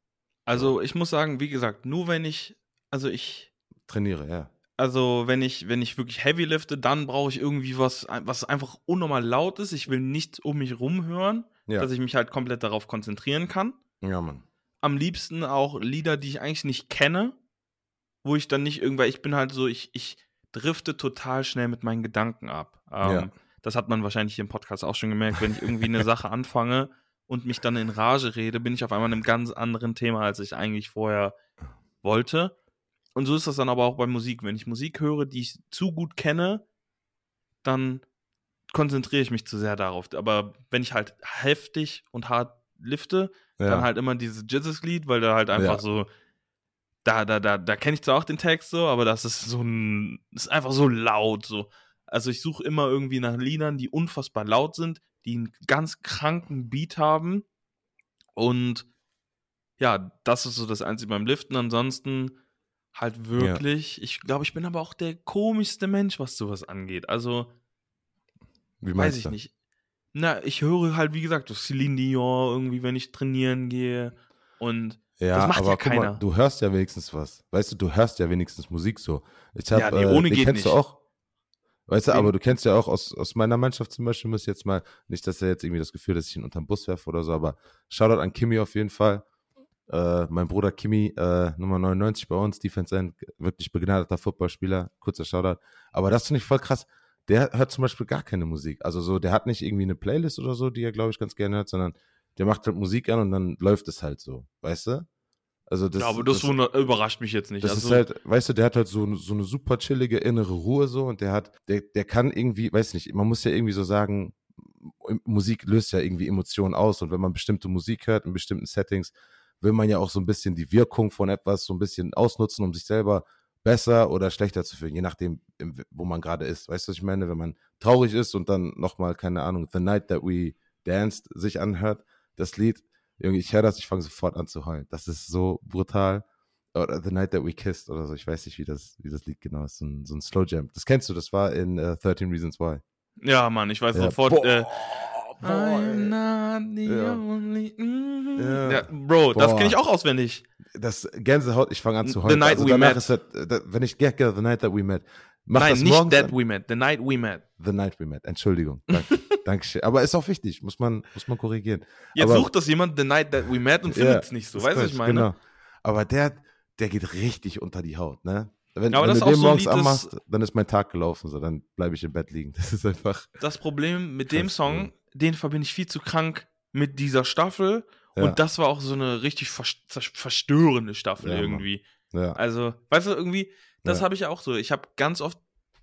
Also ich muss sagen, wie gesagt, nur wenn ich, also ich, Trainiere, ja. also wenn ich, wenn ich wirklich heavy lifte, dann brauche ich irgendwie was, was einfach unnormal laut ist. Ich will nichts um mich rum hören, Ja, dass ich mich halt komplett darauf konzentrieren kann. ja Mann. Am liebsten auch Lieder, die ich eigentlich nicht kenne, wo ich dann nicht irgendwann, ich bin halt so, ich, ich drifte total schnell mit meinen Gedanken ab. Ähm, Ja. Das hat man wahrscheinlich hier im Podcast auch schon gemerkt, wenn ich irgendwie eine Sache anfange und mich dann in Rage rede, bin ich auf einmal in einem ganz anderen Thema, als ich eigentlich vorher wollte. Und so ist das dann aber auch bei Musik. Wenn ich Musik höre, die ich zu gut kenne, dann konzentriere ich mich zu sehr darauf. Aber wenn ich halt heftig und hart lifte, Ja. dann halt immer dieses Jesus-Lied, weil da halt einfach Ja. so, da, da, da, da kenne ich zwar auch den Text so, aber das ist so ein, ist einfach so laut so. Also ich suche immer irgendwie nach Liedern, die unfassbar laut sind, die einen ganz kranken Beat haben und ja, das ist so das Einzige beim Liften. Ansonsten halt wirklich, ich glaube, ich bin aber auch der komischste Mensch, was sowas angeht. Also, Wie weiß ich du? nicht. Na, ich höre halt, wie gesagt, das Celine Dion irgendwie, wenn ich trainieren gehe. Und Ja, Das macht aber ja guck mal, keiner. du hörst ja wenigstens was. Weißt du, du hörst ja wenigstens Musik so. Ich hab, Ja, nee, äh, ohne den geht kennst du nicht. auch. Weißt du, aber du kennst ja auch aus, aus meiner Mannschaft zum Beispiel, muss ich jetzt mal, nicht, dass er jetzt irgendwie das Gefühl, dass ich ihn unterm Bus werfe oder so, aber Shoutout an Kimi auf jeden Fall. Äh, mein Bruder Kimi, äh, Nummer 99 bei uns, Defense End, wirklich begnadeter Footballspieler, kurzer Shoutout. Aber das finde ich voll krass. Der hört zum Beispiel gar keine Musik. Also so, der hat nicht irgendwie eine Playlist oder so, die er, glaube ich, ganz gerne hört, sondern der macht halt Musik an und dann läuft es halt so, weißt du? Also das, ja, aber das, wunder- überrascht mich jetzt nicht. das also, ist halt, weißt du, der hat halt so, so eine super chillige innere Ruhe so und der hat, der, der kann irgendwie, weiß nicht, man muss ja irgendwie so sagen, Musik löst ja irgendwie Emotionen aus und wenn man bestimmte Musik hört in bestimmten Settings, will man ja auch so ein bisschen die Wirkung von etwas so ein bisschen ausnutzen, um sich selber besser oder schlechter zu fühlen, je nachdem, wo man gerade ist. Weißt du, was ich meine? Wenn man traurig ist und dann nochmal, keine Ahnung, The Night That We Danced sich anhört, das Lied, irgendwie, ich höre das, ich fange sofort an zu heulen. Das ist so brutal oder The Night That We Kissed oder so. Ich weiß nicht, wie das, wie das Lied genau ist. So ein, so ein Slow Jam. Das kennst du, das war in äh, 13 Reasons Why. ja, Mann, ich weiß Ja. sofort. Äh, boah, I'm not the Ja. only. Mhm. Ja. Ja, Bro, das Boah. kenne ich auch auswendig. das Gänsehaut, ich fange an zu The heulen. Night also We Met. ist das, äh, wenn ich get, get, The Night That We Met, mach Nein, das nicht morgens That. We Met, The Night We Met. The Night We Met. Entschuldigung. Danke. Dankeschön. Aber ist auch wichtig, muss man, muss man korrigieren. Jetzt Aber- sucht das jemand The Night That We Met und findet es nicht so. Das Weißt du, was ich meine? Genau. Aber der, der geht richtig unter die Haut, ne? Wenn, Ja, wenn das du den so morgens anmachst, dann ist mein Tag gelaufen, so, dann bleibe ich im Bett liegen. Das ist einfach. Das Problem mit dem Song, den verbinde ich viel zu krank mit dieser Staffel. Ja, Und das war auch so eine richtig vers verstörende Staffel Ja, irgendwie. Also, weißt du, irgendwie, das habe ich auch so. Ich habe ganz oft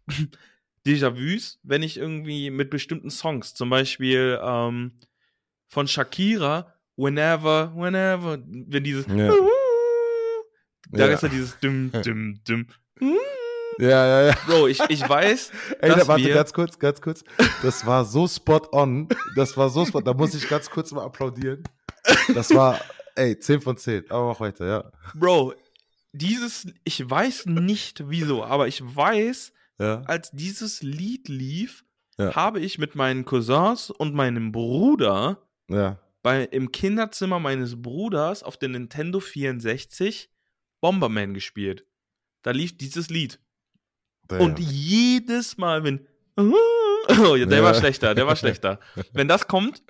Déjà-vus, wenn ich irgendwie mit bestimmten Songs, zum Beispiel ähm, von Shakira, Whenever, Whenever, wenn dieses. Da Ja. ist ja dieses Düm, Düm, Düm. ja, ja, ja. Bro, ich, ich weiß, Ey, dass da, warte, wir- ganz kurz, ganz kurz. Das war so spot on. Das war so spot. Da muss ich ganz kurz mal applaudieren. Das war, ey, 10 von 10. Aber mach weiter, ja. Bro, dieses, ich weiß nicht wieso, aber ich weiß, Ja. als dieses Lied lief, Ja. habe ich mit meinen Cousins und meinem Bruder Ja. bei, im Kinderzimmer meines Bruders auf der Nintendo 64 Bomberman gespielt. Da lief dieses Lied. Damn. Und jedes Mal, wenn. Oh, ja, der Ja. war schlechter, der war schlechter. wenn das kommt,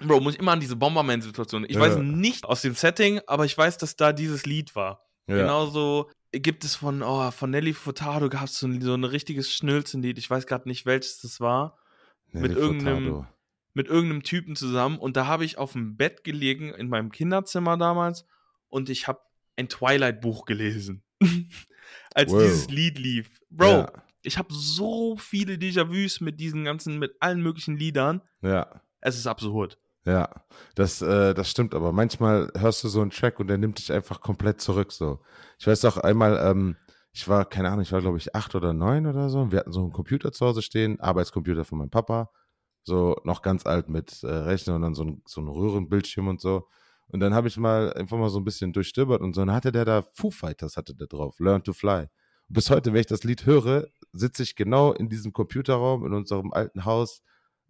Bro, muss ich immer an diese Bomberman-Situation. Ich weiß Ja. nicht aus dem Setting, aber ich weiß, dass da dieses Lied war. ja. Genauso gibt es von, oh, von Nelly Furtado gab es so, ein- so ein richtiges Schnülzenlied. Ich weiß gerade nicht, welches das war. Nelly mit irgendeinem- Furtado. Mit irgendeinem Typen zusammen. Und da habe ich auf dem Bett gelegen, in meinem Kinderzimmer damals. Und ich habe ein Twilight-Buch gelesen. Als Wow. dieses Lied lief. Bro, Ja. ich habe so viele Déjà-vus mit diesen ganzen, mit allen möglichen Liedern. Ja. Es ist absurd. Ja, das, äh, das stimmt, aber manchmal hörst du so einen Track und der nimmt dich einfach komplett zurück. So. Ich weiß auch einmal, ähm, ich war, keine Ahnung, ich war, glaube ich, acht oder neun oder so. und Wir hatten so einen Computer zu Hause stehen, Arbeitscomputer von meinem Papa. So noch ganz alt mit äh, Rechner und dann so ein, so ein Röhrenbildschirm und so. Und dann habe ich mal einfach mal so ein bisschen durchstöbert und so. Und dann hatte der da Foo Fighters hatte der drauf, Learn to Fly. Und bis heute, wenn ich das Lied höre, sitze ich genau in diesem Computerraum in unserem alten Haus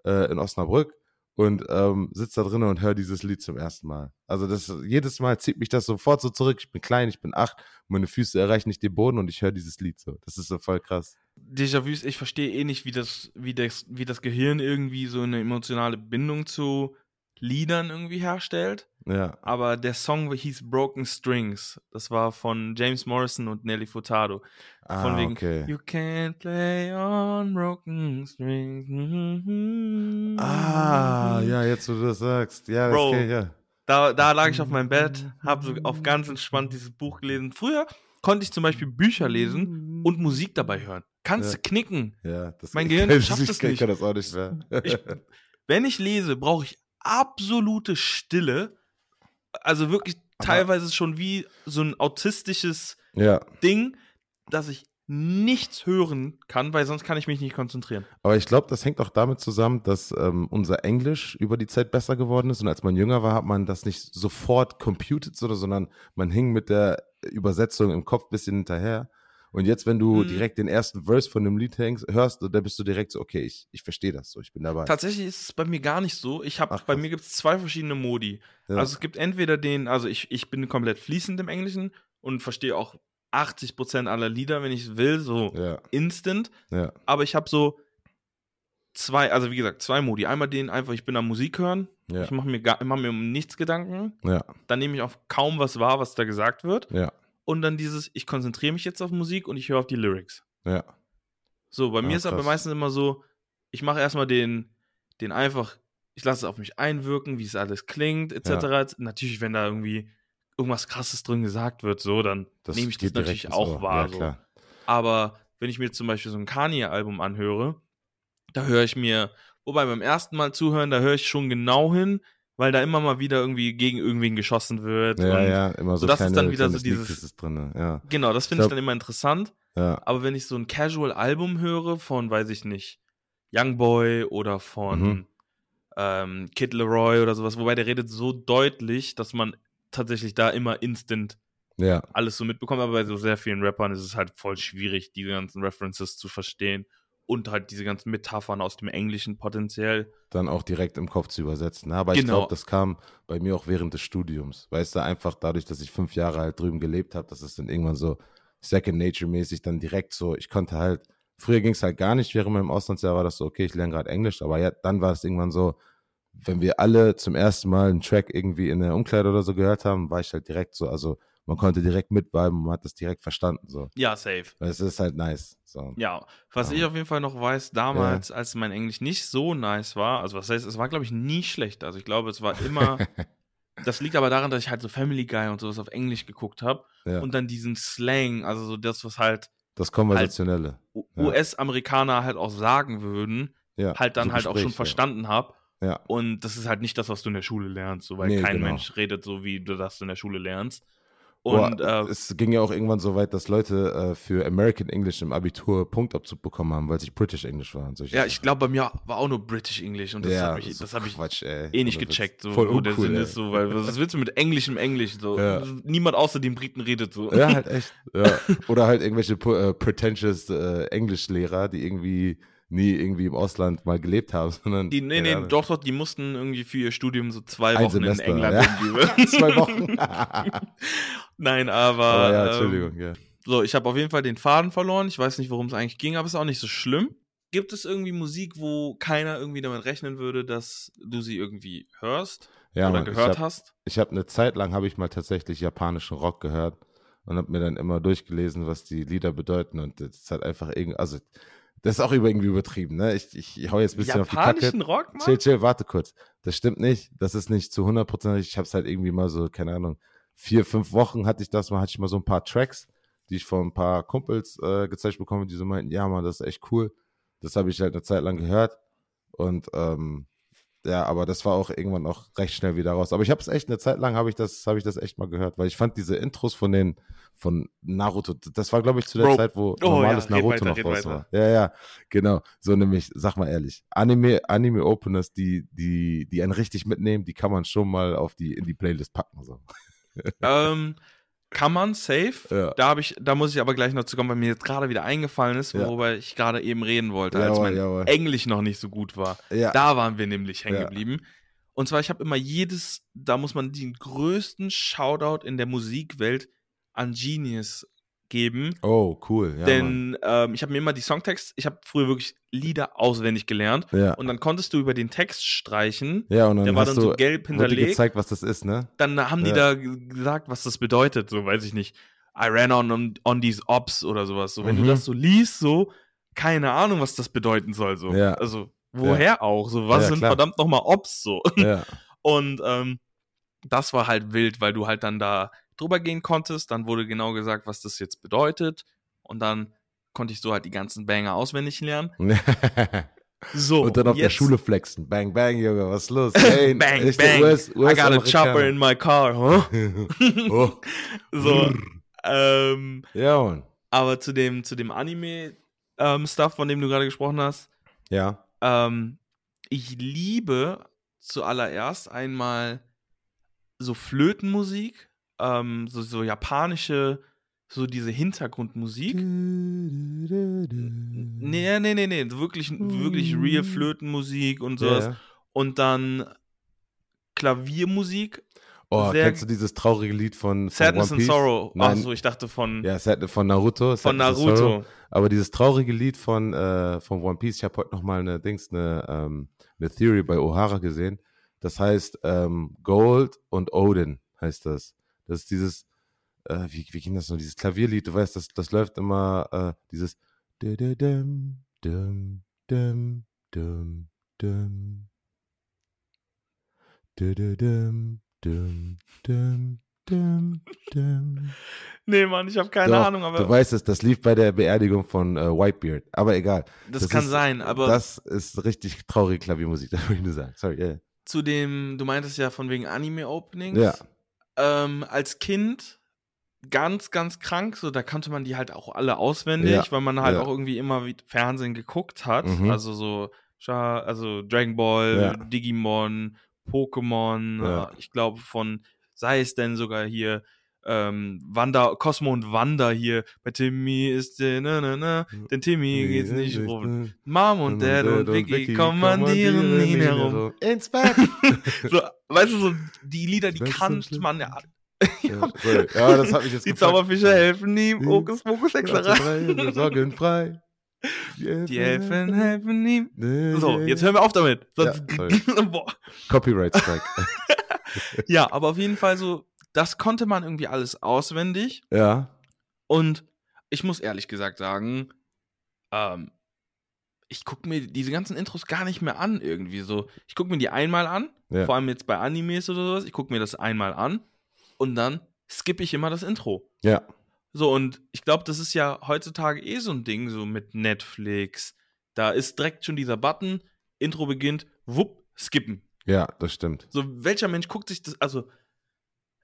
äh, in Osnabrück und ähm, sitze da drinnen und höre dieses Lied zum ersten Mal. Also das jedes Mal zieht mich das sofort so zurück. Ich bin klein, ich bin acht, meine Füße erreichen nicht den Boden und ich höre dieses Lied so. Das ist so voll krass. Déjà-vus, ich verstehe eh nicht, wie das, wie, das, wie das Gehirn irgendwie so eine emotionale Bindung zu Liedern irgendwie herstellt. Ja, Aber der Song hieß Broken Strings. Das war von James Morrison und Nelly Furtado. Von ah, wegen, okay. You can't play on broken strings. Mhm. Ah, ja, jetzt wo du das sagst. Ja, das Bro. kenn ich, ja. Da, da lag ich auf meinem Bett, habe so auf ganz entspannt dieses Buch gelesen. Früher konnte ich zum Beispiel Bücher lesen und Musik dabei hören. Kannst Ja. du knicken. Ja, das Mein ich Gehirn kann- schafft ich es nicht. kann das auch nicht mehr. Ich- Wenn ich lese, brauche ich absolute Stille. Also wirklich Aber- teilweise schon wie so ein autistisches ja, Ding, dass ich nichts hören kann, weil sonst kann ich mich nicht konzentrieren. aber ich glaube, das hängt auch damit zusammen, dass ähm, unser Englisch über die Zeit besser geworden ist. Und als man jünger war, hat man das nicht sofort computed, so, sondern man hing mit der Übersetzung im Kopf ein bisschen hinterher. Und jetzt, wenn du Mhm. direkt den ersten Verse von dem Lied hängst, hörst, da bist du direkt so, okay, ich, ich verstehe das so, ich bin dabei. Tatsächlich ist es bei mir gar nicht so. Ich habe bei mir gibt es zwei verschiedene Modi. Ja. Also es gibt entweder den, also ich, ich bin komplett fließend im Englischen und verstehe auch 80% aller Lieder, wenn ich will, so ja, instant. ja, Aber ich habe so zwei, also wie gesagt, zwei Modi. Einmal den einfach, ich bin am Musik hören. ja, Ich mache mir, gar- mach mir um nichts Gedanken. ja, Dann nehme ich auf kaum was wahr, was da gesagt wird. Ja, Und dann dieses, ich konzentriere mich jetzt auf Musik und ich höre auf die Lyrics. ja, So, bei mir Ah, ist aber meistens immer so, ich mache erstmal den, den einfach, ich lasse es auf mich einwirken, wie es alles klingt, etc. Natürlich, wenn da irgendwie irgendwas krasses drin gesagt wird, so, dann nehme ich das natürlich auch Ohr. wahr. Ja, so. Aber wenn ich mir zum Beispiel so ein Kanye-Album anhöre, da höre ich mir, wobei beim ersten Mal zuhören, da höre ich schon genau hin, weil da immer mal wieder irgendwie gegen irgendwen geschossen wird. Ja, und ja, immer so so das ist kleine, dann wieder so dieses- drin, ja, Genau, das Ich finde ich glaub- dann immer interessant. ja, Aber wenn ich so ein Casual-Album höre von, weiß ich nicht, Youngboy oder von Mhm. ähm, Kid Leroy oder sowas, wobei der redet so deutlich, dass man tatsächlich da immer instant ja, alles so mitbekommt. Aber bei so sehr vielen Rappern ist es halt voll schwierig, diese ganzen References zu verstehen und halt diese ganzen Metaphern aus dem Englischen potenziell. dann auch direkt im Kopf zu übersetzen. ne? Aber ich Genau. glaube, das kam bei mir auch während des Studiums. Weißt du, einfach dadurch, dass ich fünf Jahre halt drüben gelebt habe, dass es dann irgendwann so Second Nature-mäßig dann direkt so, ich konnte halt, früher ging es halt gar nicht, während meinem Auslandsjahr war das so, okay, ich lerne gerade Englisch, aber ja, dann war es irgendwann so, wenn wir alle zum ersten Mal einen Track irgendwie in der Umkleide oder so gehört haben, war ich halt direkt so, also man konnte direkt mitbleiben und man hat das direkt verstanden, so. Ja, safe. Es ist halt nice, so. Ja, was Ja. ich auf jeden Fall noch weiß, damals, als mein Englisch nicht so nice war, also was heißt, es war, glaube ich, nie schlecht. Also ich glaube, es war immer, das liegt aber daran, dass ich halt so Family Guy und sowas auf Englisch geguckt habe ja. und dann diesen Slang, also so das, was halt das Konversationelle. Ja. US-Amerikaner halt auch sagen würden, Ja, halt dann so halt auch schon Gespräch, verstanden habe. Ja. ja. Und das ist halt nicht das, was du in der Schule lernst, so, weil Nee, kein genau. Mensch redet so, wie du das in der Schule lernst. Boah, Und äh, es ging ja auch irgendwann so weit, dass Leute äh, für American English im Abitur Punktabzug bekommen haben, weil sich British English war. Und solche ja, ich glaube, bei mir war auch nur British English und das ja, habe ich, so das hab ich Quatsch, ey. eh nicht Ohne Witz. gecheckt, so, Voll wo der Sinn ey. ist, so, weil was willst du mit englischem Englisch? So? Ja. Niemand außer den Briten redet so. Ja, halt echt. Ja. Oder halt irgendwelche äh, pretentious äh, Englischlehrer, die irgendwie nie irgendwie im Ausland mal gelebt haben, sondern. Die, nee, nee, doch, doch, die mussten irgendwie für ihr Studium so zwei Wochen Semester, in England ja. Zwei Wochen. Nein, aber. Aber ja, ähm, Entschuldigung, ja. So, ich habe auf jeden Fall den Faden verloren. Ich weiß nicht, worum es eigentlich ging, aber ist auch nicht so schlimm. Gibt es irgendwie Musik, wo keiner irgendwie damit rechnen würde, dass du sie irgendwie hörst Ja, oder Mann, ich gehört hab, hast? ich habe eine Zeit lang habe ich mal tatsächlich japanischen Rock gehört und habe mir dann immer durchgelesen, was die Lieder bedeuten und das ist halt einfach irgendwie, also das ist auch über- irgendwie übertrieben, ne? Ich, ich, ich hau jetzt ein bisschen auf die Kacke. Japanischen Rock, Chill, Mann? chill, warte kurz. Das stimmt nicht. Das ist nicht zu 100%. Ich habe es halt irgendwie mal so, keine Ahnung, vier, fünf Wochen hatte ich das mal, hatte ich mal so ein paar Tracks, die ich von ein paar Kumpels äh, gezeigt bekommen, die so meinten, ja, Mann, das ist echt cool. Das habe ich halt eine Zeit lang gehört. Und ähm, ja, aber das war auch irgendwann auch recht schnell wieder raus. Aber ich habe es echt eine Zeit lang habe ich das habe ich das echt mal gehört, weil ich fand diese Intros von den von Naruto, das war glaube ich zu der Bro. Zeit, wo Oh, normales ja, Naruto weiter, noch raus weiter. war. Ja, ja, genau. So nämlich, sag mal ehrlich, Anime Anime Openers, die die die einen richtig mitnehmen, die kann man schon mal auf die in die Playlist packen so. Ähm, kann man, safe. Ja. Da, ich, da muss ich aber gleich noch zu kommen, weil mir jetzt gerade wieder eingefallen ist, Ja. worüber ich gerade eben reden wollte, als Jawohl, mein jawohl. Englisch noch nicht so gut war. Ja. Da waren wir nämlich hängen Ja. geblieben. Und zwar, ich habe immer jedes, da muss man den größten Shoutout in der Musikwelt an Genius geben. Oh, cool. Ja, denn ähm, ich habe mir immer die Songtext, ich habe früher wirklich Lieder auswendig gelernt. ja. Und dann konntest du über den Text streichen. ja, und dann Der war dann so gelb hinterlegt. gezeigt, was das ist, ne? Dann haben die Ja. da gesagt, was das bedeutet. So, weiß ich nicht. I ran on, on, these ops oder sowas. So, wenn Mhm. du das so liest, so, keine Ahnung, was das bedeuten soll. So. Ja. Also, woher auch? So, was sind klar. verdammt nochmal Ops? So. Und ähm, das war halt wild, weil du halt dann da drüber gehen konntest. Dann wurde genau gesagt, was das jetzt bedeutet. Und dann konnte ich so halt die ganzen Banger auswendig lernen. So, und dann auf der jetzt- Schule flexen. Bang, bang, Junge, was ist los? Hey, bang, echte bang. US, I got a chopper in my car, huh? oh. so, ähm, Ja, Mann. aber zu dem, zu dem Anime-Stuff, von dem du gerade gesprochen hast, Ja. ähm, ich liebe zuallererst einmal so Flötenmusik, ähm, so, so japanische, so diese Hintergrundmusik. Nee, nee, nee, nee, wirklich, wirklich real Flötenmusik und sowas. Ja. Und dann Klaviermusik, Oh, Sehr- kennst du dieses traurige Lied von, von Sadness One and? Sorrow. Nein. Achso, ich dachte von, Ja, von Naruto. von Sadness Sorrow. Naruto. Aber dieses traurige Lied von, äh, von One Piece, ich habe heute noch mal eine Dings, eine, ähm, eine Theory bei O'Hara gesehen. Das heißt ähm, Gold und Odin heißt das. Das ist dieses, äh, wie, wie ging das noch? Dieses Klavierlied, du weißt, das, das läuft immer, äh, dieses dum, dum, dum, dum, dum. Dum, dum, dum, dum, dum. Nee, Mann, ich habe keine Doch, Ahnung, aber Du weißt es, das lief bei der Beerdigung von äh, Whitebeard. Aber egal. das, kann ist, sein. Aber Das ist richtig traurige Klaviermusik, das würde ich nur sagen. Sorry, ja. zu dem, du meintest ja von wegen Anime-Openings. Ja. Ähm, als Kind ganz, ganz krank, so da kannte man die halt auch alle auswendig, Ja, weil man halt ja. auch irgendwie immer wie Fernsehen geguckt hat. Mhm. Also so, also Dragon Ball, Ja. Digimon, Pokémon, ich glaube von, sei es denn sogar hier, ähm, Wanda, Cosmo und Wanda hier, bei Timmy ist der, ne, ne, ne, denn Timmy geht's nicht rum. Mom und Dad und, Vicky kommandieren ihn herum. Ins Bett. So, weißt du, so die Lieder, die schlimm. man ja. ja, ja, das hat mich jetzt Die gefragt. Zauberfische helfen ihm, Die- Hokus Pokus Hexerei. Sorgenfrei. Die Elfen helfen ihm. Nee, So, jetzt hören wir auf damit. Sonst, Ja. Copyright Strike. Ja, aber auf jeden Fall so, das konnte man irgendwie alles auswendig. ja. Und ich muss ehrlich gesagt sagen, ähm, ich gucke mir diese ganzen Intros gar nicht mehr an irgendwie so. Ich gucke mir die einmal an, Ja. vor allem jetzt bei Animes oder sowas. Ich gucke mir das einmal an und dann skippe ich immer das Intro. Ja. So, und ich glaube, das ist ja heutzutage eh so ein Ding, so mit Netflix. Da ist direkt schon dieser Button, Intro beginnt, wupp, skippen. Ja, das stimmt. So, welcher Mensch guckt sich das, also,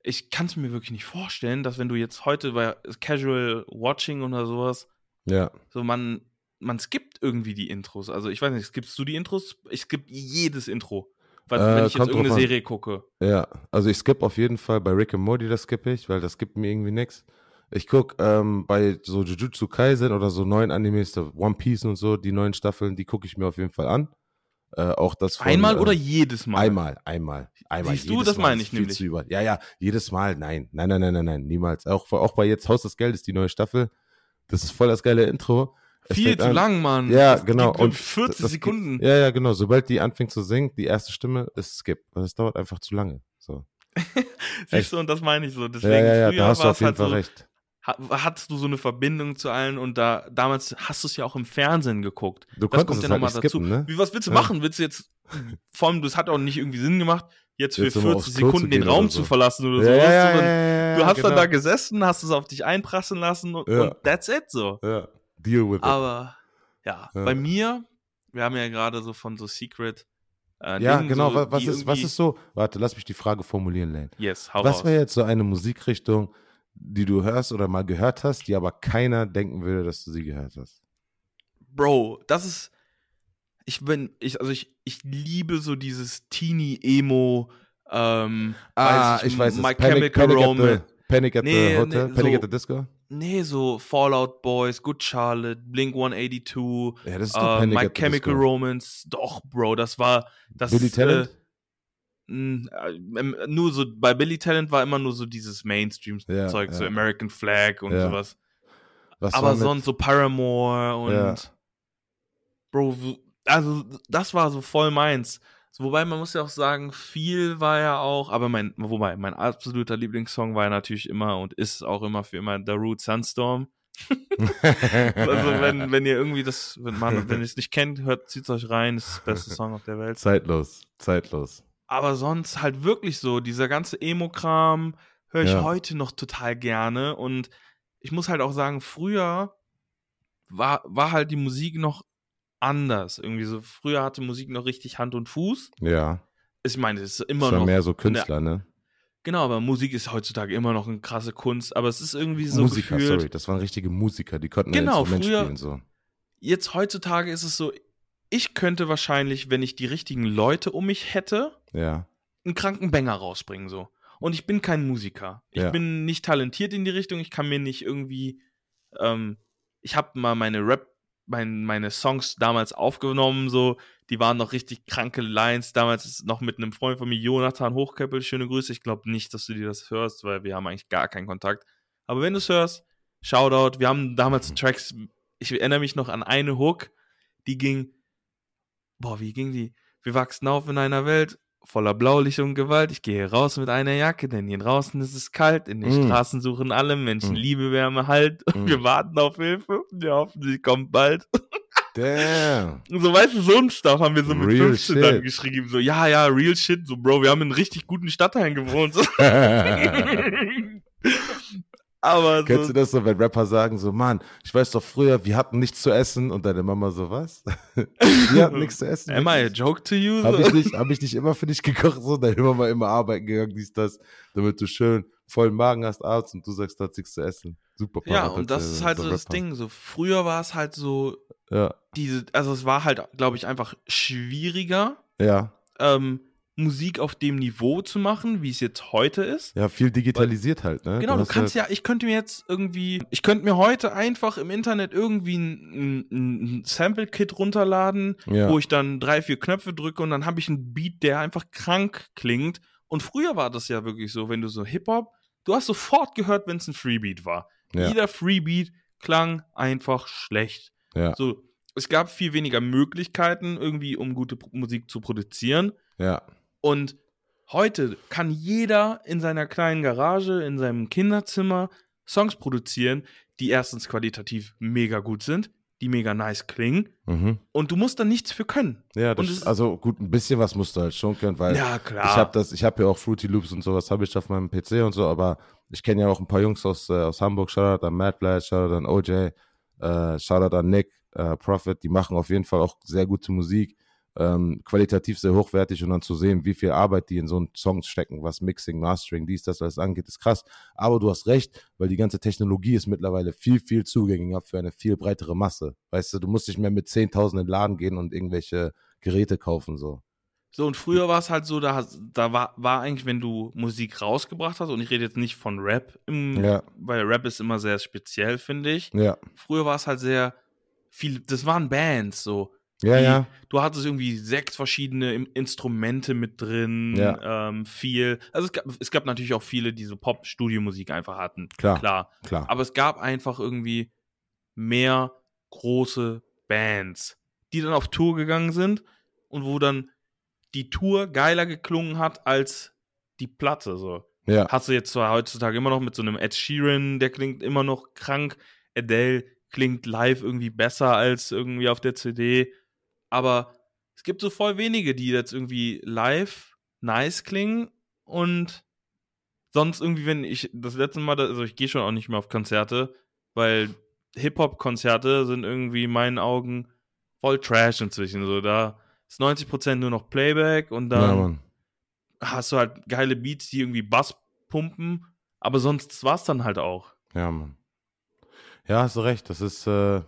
ich kann es mir wirklich nicht vorstellen, dass wenn du jetzt heute bei Casual Watching oder sowas, Ja. so man, man skippt irgendwie die Intros. Also, ich weiß nicht, skippst du die Intros? Ich skipp jedes Intro. Weil, Äh, wenn ich jetzt irgendeine. Serie gucke. Ja, also ich skippe auf jeden Fall bei Rick and Morty, das skippe ich, weil das gibt mir irgendwie nichts. Ich gucke ähm, bei so Jujutsu Kaisen oder so neuen Animes, One Piece und so, die neuen Staffeln, die gucke ich mir auf jeden Fall an. Äh, auch das von, Einmal äh, oder jedes Mal? Einmal, einmal, einmal. Siehst du, das Mal meine ich nämlich. Ja, ja, jedes Mal, nein, nein, nein, nein, nein, nein, niemals. Auch, auch bei jetzt Haus des Geldes, die neue Staffel, das ist voll das geile Intro. Viel zu an- lang, Mann. Ja, Das genau. Und 40 das- Sekunden. Ja, ja, genau. Sobald die anfängt zu singen, die erste Stimme ist Skip. Weil Das dauert einfach zu lange. So. Siehst du, und das meine ich so. Deswegen, Ja, ja, ja, früher da hast du war auf es jeden halt Fall so, recht. ha- hattest du so eine Verbindung zu allen und da damals hast du es ja auch im Fernsehen geguckt. Du Das konntest kommt ja halt nochmal nicht dazu. skippen, ne? Wie, was willst du Ja. machen? Willst du jetzt, vor allem, das hat auch nicht irgendwie Sinn gemacht, jetzt für Jetzt nochmal 40 aufs Klo zu Sekunden den Raum so. zu verlassen oder so. ja, weißt du, ja, du hast genau. dann da gesessen, hast es auf dich einprasseln lassen und, und that's it so. Ja, deal with it. Aber ja, Ja. bei mir, wir haben ja gerade so von so Secret. Äh, ja, Dingen genau. so, wa- was, ist, was ist so? Warte, lass mich die Frage formulieren, Lane. Yes, hau Was wäre jetzt so eine Musikrichtung, die du hörst oder mal gehört hast, die aber keiner denken würde, dass du sie gehört hast? Bro, das ist. Ich bin, ich, also ich, ich liebe so dieses Teenie-Emo, ähm, Ah, weiß ich weiß es. My Panic, Chemical Panic, Romance. Panic at Nee, the Hotel, nee, Panic so- at the Disco? Nee, so Fallout Boys, Good Charlotte, Blink 182, Ja, das ist äh, doch Panic My Chemical. Romance. Doch, Bro, das war. Das, Billy Talent? Äh, ähm, nur so, bei Billy Talent war immer nur so dieses Mainstream-Zeug, Ja, so ja. American Flag und Ja. sowas. Was Aber sonst so Paramore und. Bro, also das war so voll meins. Wobei man muss ja auch sagen, viel war ja auch, aber mein, wobei, mein absoluter Lieblingssong war ja natürlich immer und ist auch immer für immer The Root Sunstorm. Also wenn, wenn ihr irgendwie das, wenn man, wenn ihr es nicht kennt, hört, zieht's euch rein, ist das beste Song auf der Welt. zeitlos, zeitlos. Aber sonst halt wirklich so, dieser ganze Emo-Kram höre ich Ja. heute noch total gerne. Und ich muss halt auch sagen, früher war, war halt die Musik noch anders. Irgendwie so, früher hatte Musik noch richtig Hand und Fuß. Ja, Ich meine, es ist das immer war noch. mehr so Künstler, ne? Genau, aber Musik ist heutzutage immer noch eine krasse Kunst. Aber es ist irgendwie so Musiker, gefühlt. sorry, das waren richtige Musiker, die konnten Genau, Instrument früher- spielen, so. Jetzt heutzutage ist es so, ich könnte wahrscheinlich, wenn ich die richtigen Leute um mich hätte, Ja, einen kranken Banger rausbringen so. Und ich bin kein Musiker. Ich Ja. bin nicht talentiert in die Richtung. Ich kann mir nicht irgendwie. Ähm, ich habe mal meine Rap, mein, meine Songs damals aufgenommen, so. Die waren noch richtig kranke Lines. Damals noch mit einem Freund von mir, Jonathan Hochköppel. Schöne Grüße. Ich glaube nicht, dass du dir das hörst, weil wir haben eigentlich gar keinen Kontakt. Aber wenn du es hörst, Shoutout. Wir haben damals Tracks. Ich erinnere mich noch an eine Hook, die ging. Boah, wie ging die? Wir wachsen auf in einer Welt voller Blaulicht und Gewalt. Ich gehe raus mit einer Jacke, denn hier draußen ist es kalt. In den Mm. Straßen suchen alle Menschen Mm. Liebe, Wärme, Halt. Und Mm. wir warten auf Hilfe. Wir hoffen, sie kommt bald. damn. So, weißt du, so ein Stuff haben wir so mit Real 15 dann shit. geschrieben. So, ja, ja, real shit. So, Bro, wir haben in richtig guten Stadtteilen gewohnt. Aber Kennst so, du das so, wenn Rapper sagen so, Mann, ich weiß doch früher, wir hatten nichts zu essen und deine Mama so, was? wir hatten nichts zu essen. am I a joke to you? Habe ich, nicht, hab ich nicht immer für dich gekocht, so, deine Mama immer arbeiten gegangen, dies, das, damit du schön vollen Magen hast abends und du sagst, du hast nichts zu essen. Super Ja, und das äh, ist halt so das Rapper. Ding. So, früher war es halt so, Ja, diese, also es war halt, glaube ich, einfach schwieriger, ja, ähm, Musik auf dem Niveau zu machen, wie es jetzt heute ist. ja, viel digitalisiert halt, ne? Genau, du hast kannst ja, ich könnte mir jetzt irgendwie, ich könnte mir heute einfach im Internet irgendwie ein, ein, ein Sample-Kit runterladen, Ja. wo ich dann drei, vier Knöpfe drücke und dann habe ich einen Beat, der einfach krank klingt. Und früher war das ja wirklich so, wenn du so Hip-Hop, du hast sofort gehört, wenn es ein Freebeat war. Ja. Jeder Freebeat klang einfach schlecht. Ja, So, es gab viel weniger Möglichkeiten, irgendwie, um gute Musik zu produzieren. ja, Und heute kann jeder in seiner kleinen Garage, in seinem Kinderzimmer Songs produzieren, die erstens qualitativ mega gut sind, die mega nice klingen. mhm. Und du musst da nichts für können. Ja, das, es- also gut, ein bisschen was musst du halt schon können, weil Ja, klar. ich habe das, ich habe ja auch Fruity Loops und sowas habe ich auf meinem PC und so, aber ich kenne ja auch ein paar Jungs aus, äh, aus Hamburg, Shoutout an Matt Blatt, Shoutout an OJ, äh, Shoutout an Nick, äh, Prophet, die machen auf jeden Fall auch sehr gute Musik, ähm, qualitativ sehr hochwertig und dann zu sehen, wie viel Arbeit die in so einen Song stecken, was Mixing, Mastering, dies, das alles angeht, ist krass. Aber du hast recht, weil die ganze Technologie ist mittlerweile viel, viel zugänglicher für eine viel breitere Masse. Weißt du, du musst nicht mehr mit 10.000 in den Laden gehen und irgendwelche Geräte kaufen, so. So, und früher war es halt so, da, da war, war eigentlich, wenn du Musik rausgebracht hast, und ich rede jetzt nicht von Rap, im, Ja. weil Rap ist immer sehr speziell, finde ich. Ja. Früher war es halt sehr viel, das waren Bands, so. Ja, die, ja. Du hattest irgendwie sechs verschiedene Instrumente mit drin, Ja. ähm, viel. Also es gab, es gab natürlich auch viele, die so Pop-Studio-Musik einfach hatten. Klar. Klar. Klar. Aber es gab einfach irgendwie mehr große Bands, die dann auf Tour gegangen sind und wo dann die Tour geiler geklungen hat als die Platte. So. Ja. Hast du jetzt zwar heutzutage immer noch mit so einem Ed Sheeran, der klingt immer noch krank. Adele klingt live irgendwie besser als irgendwie auf der CD. Aber es gibt so voll wenige, die jetzt irgendwie live nice klingen und sonst irgendwie, wenn ich das letzte Mal, also ich gehe schon auch nicht mehr auf Konzerte, weil Hip-Hop-Konzerte sind irgendwie in meinen Augen voll Trash inzwischen. So, da ist 90% nur noch Playback und ja, dann Mann. hast du halt geile Beats, die irgendwie Bass pumpen, aber sonst war's dann halt auch. Ja, Mann. Ja, hast du recht. Das ist, äh,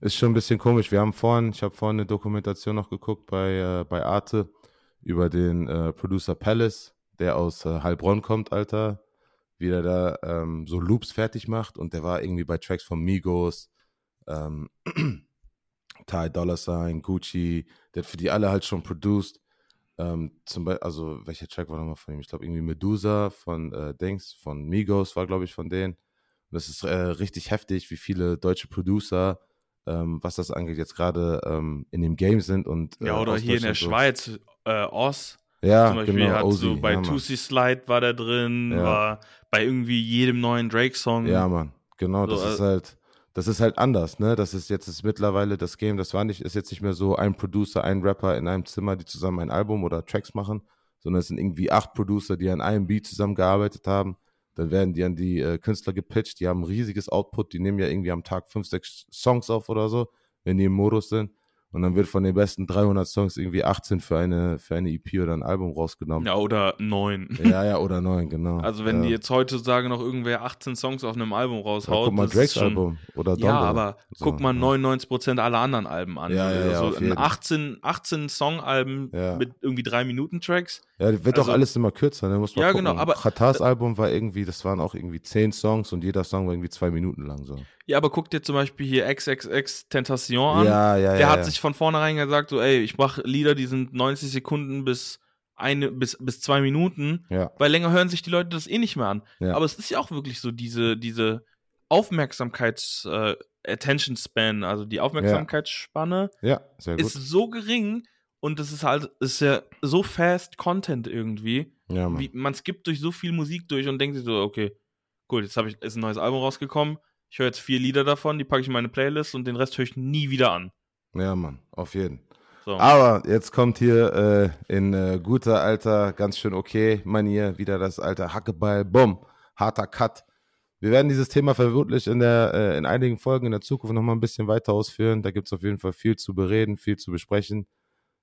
ist schon ein bisschen komisch. Wir haben vorhin, ich habe vorhin eine Dokumentation noch geguckt bei, äh, bei Arte über den äh, Producer Palace, der aus äh, Heilbronn kommt, Alter. Wie der da ähm, so Loops fertig macht und der war irgendwie bei Tracks von Migos, ähm, Ty Dollar Sign, Gucci, der hat für die alle halt schon produced. Ähm, zum Beispiel, also welcher Track war nochmal von ihm? Ich glaube irgendwie Medusa von äh, Dings, von Migos war glaube ich von denen. Und das ist äh, richtig heftig, wie viele deutsche Producer, ähm, was das angeht, jetzt gerade ähm, in dem Game sind und Ja, äh, oder aus hier in der Schweiz, äh, Oz. Ja, zum Beispiel genau, hat Ozzy, so bei ja. Tusi Slide war der drin, Ja. war bei irgendwie jedem neuen Drake-Song. Ja, Mann, genau, So, das äh, ist halt, das ist halt anders, ne? Das ist jetzt ist mittlerweile das Game, das war nicht, ist jetzt nicht mehr so ein Producer, ein Rapper in einem Zimmer, die zusammen ein Album oder Tracks machen, sondern es sind irgendwie acht Producer, die an einem Beat zusammengearbeitet haben. Dann werden die an die äh, Künstler gepitcht, die haben ein riesiges Output, die nehmen ja irgendwie am Tag fünf, sechs Songs auf oder so, wenn die im Modus sind. Und dann wird von den besten 300 Songs irgendwie 18 für eine, für eine EP oder ein Album rausgenommen. Ja, oder neun. Ja, ja, oder neun, genau. Also wenn ja. die jetzt heutzutage noch irgendwer 18 Songs auf einem Album ja, raushaut, guck mal, Drakes schon, Album oder Donda. Ja, aber So, guck mal ja. 99% aller anderen Alben an. Ja, ja, ja, also auf ein jeden. 18, 18 Song-Alben Ja. mit irgendwie 3-Minuten-Tracks. Ja, wird Also- doch alles immer kürzer, ne? Muss man Ja, gucken. genau, aber- Khatars Album war irgendwie, das waren auch irgendwie zehn Songs und jeder Song war irgendwie zwei Minuten lang so. Ja, aber guck dir zum Beispiel hier XXX Tentation an. Ja, ja, Der ja. hat ja. Sich von vornherein gesagt, so, ey, ich mache Lieder, die sind 90 Sekunden bis eine, bis, bis zwei Minuten, Ja, weil länger hören sich die Leute das eh nicht mehr an. Ja. Aber es ist ja auch wirklich so, diese, diese Aufmerksamkeits, äh, Attention Span, also die Aufmerksamkeitsspanne ja, ist so gering und es ist halt, ist ja so fast Content irgendwie. Wie, man skippt durch so viel Musik durch und denkt sich so, okay, gut, jetzt habe ich, ist ein neues Album rausgekommen. Ich höre jetzt vier Lieder davon, die packe ich in meine Playlist und den Rest höre ich nie wieder an. Ja, Mann, auf jeden. So. Aber jetzt kommt hier äh, in äh, guter alter, ganz schön okay Manier wieder das alte Hackeball, bumm, harter Cut. Wir werden dieses Thema vermutlich in, der, äh, in einigen Folgen in der Zukunft nochmal ein bisschen weiter ausführen. Da gibt es auf jeden Fall viel zu bereden, viel zu besprechen.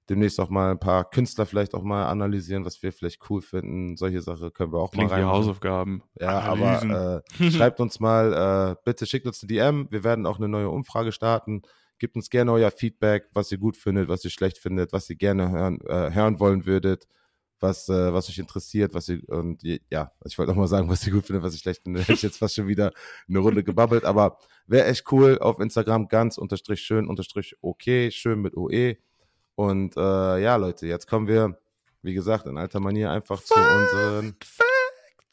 Demnächst auch mal ein paar Künstler vielleicht auch mal analysieren, was wir vielleicht cool finden. Solche Sachen können wir auch Klingt mal wie rein. Hausaufgaben. Ja, Analysen. aber äh, schreibt uns mal, äh, bitte schickt uns eine DM. Wir werden auch eine neue Umfrage starten. Gebt uns gerne euer Feedback, was ihr gut findet, was ihr schlecht findet, was ihr gerne hören, äh, hören wollen würdet, was, äh, was euch interessiert, was ihr, und ja, ich wollte auch mal sagen, was ihr gut findet, was ihr schlecht findet. Hätte ich jetzt fast schon wieder eine Runde gebabbelt, aber wäre echt cool auf Instagram ganz unterstrich schön unterstrich okay, schön mit OE. Und äh, ja, Leute, jetzt kommen wir, wie gesagt, in alter Manier einfach zu unseren.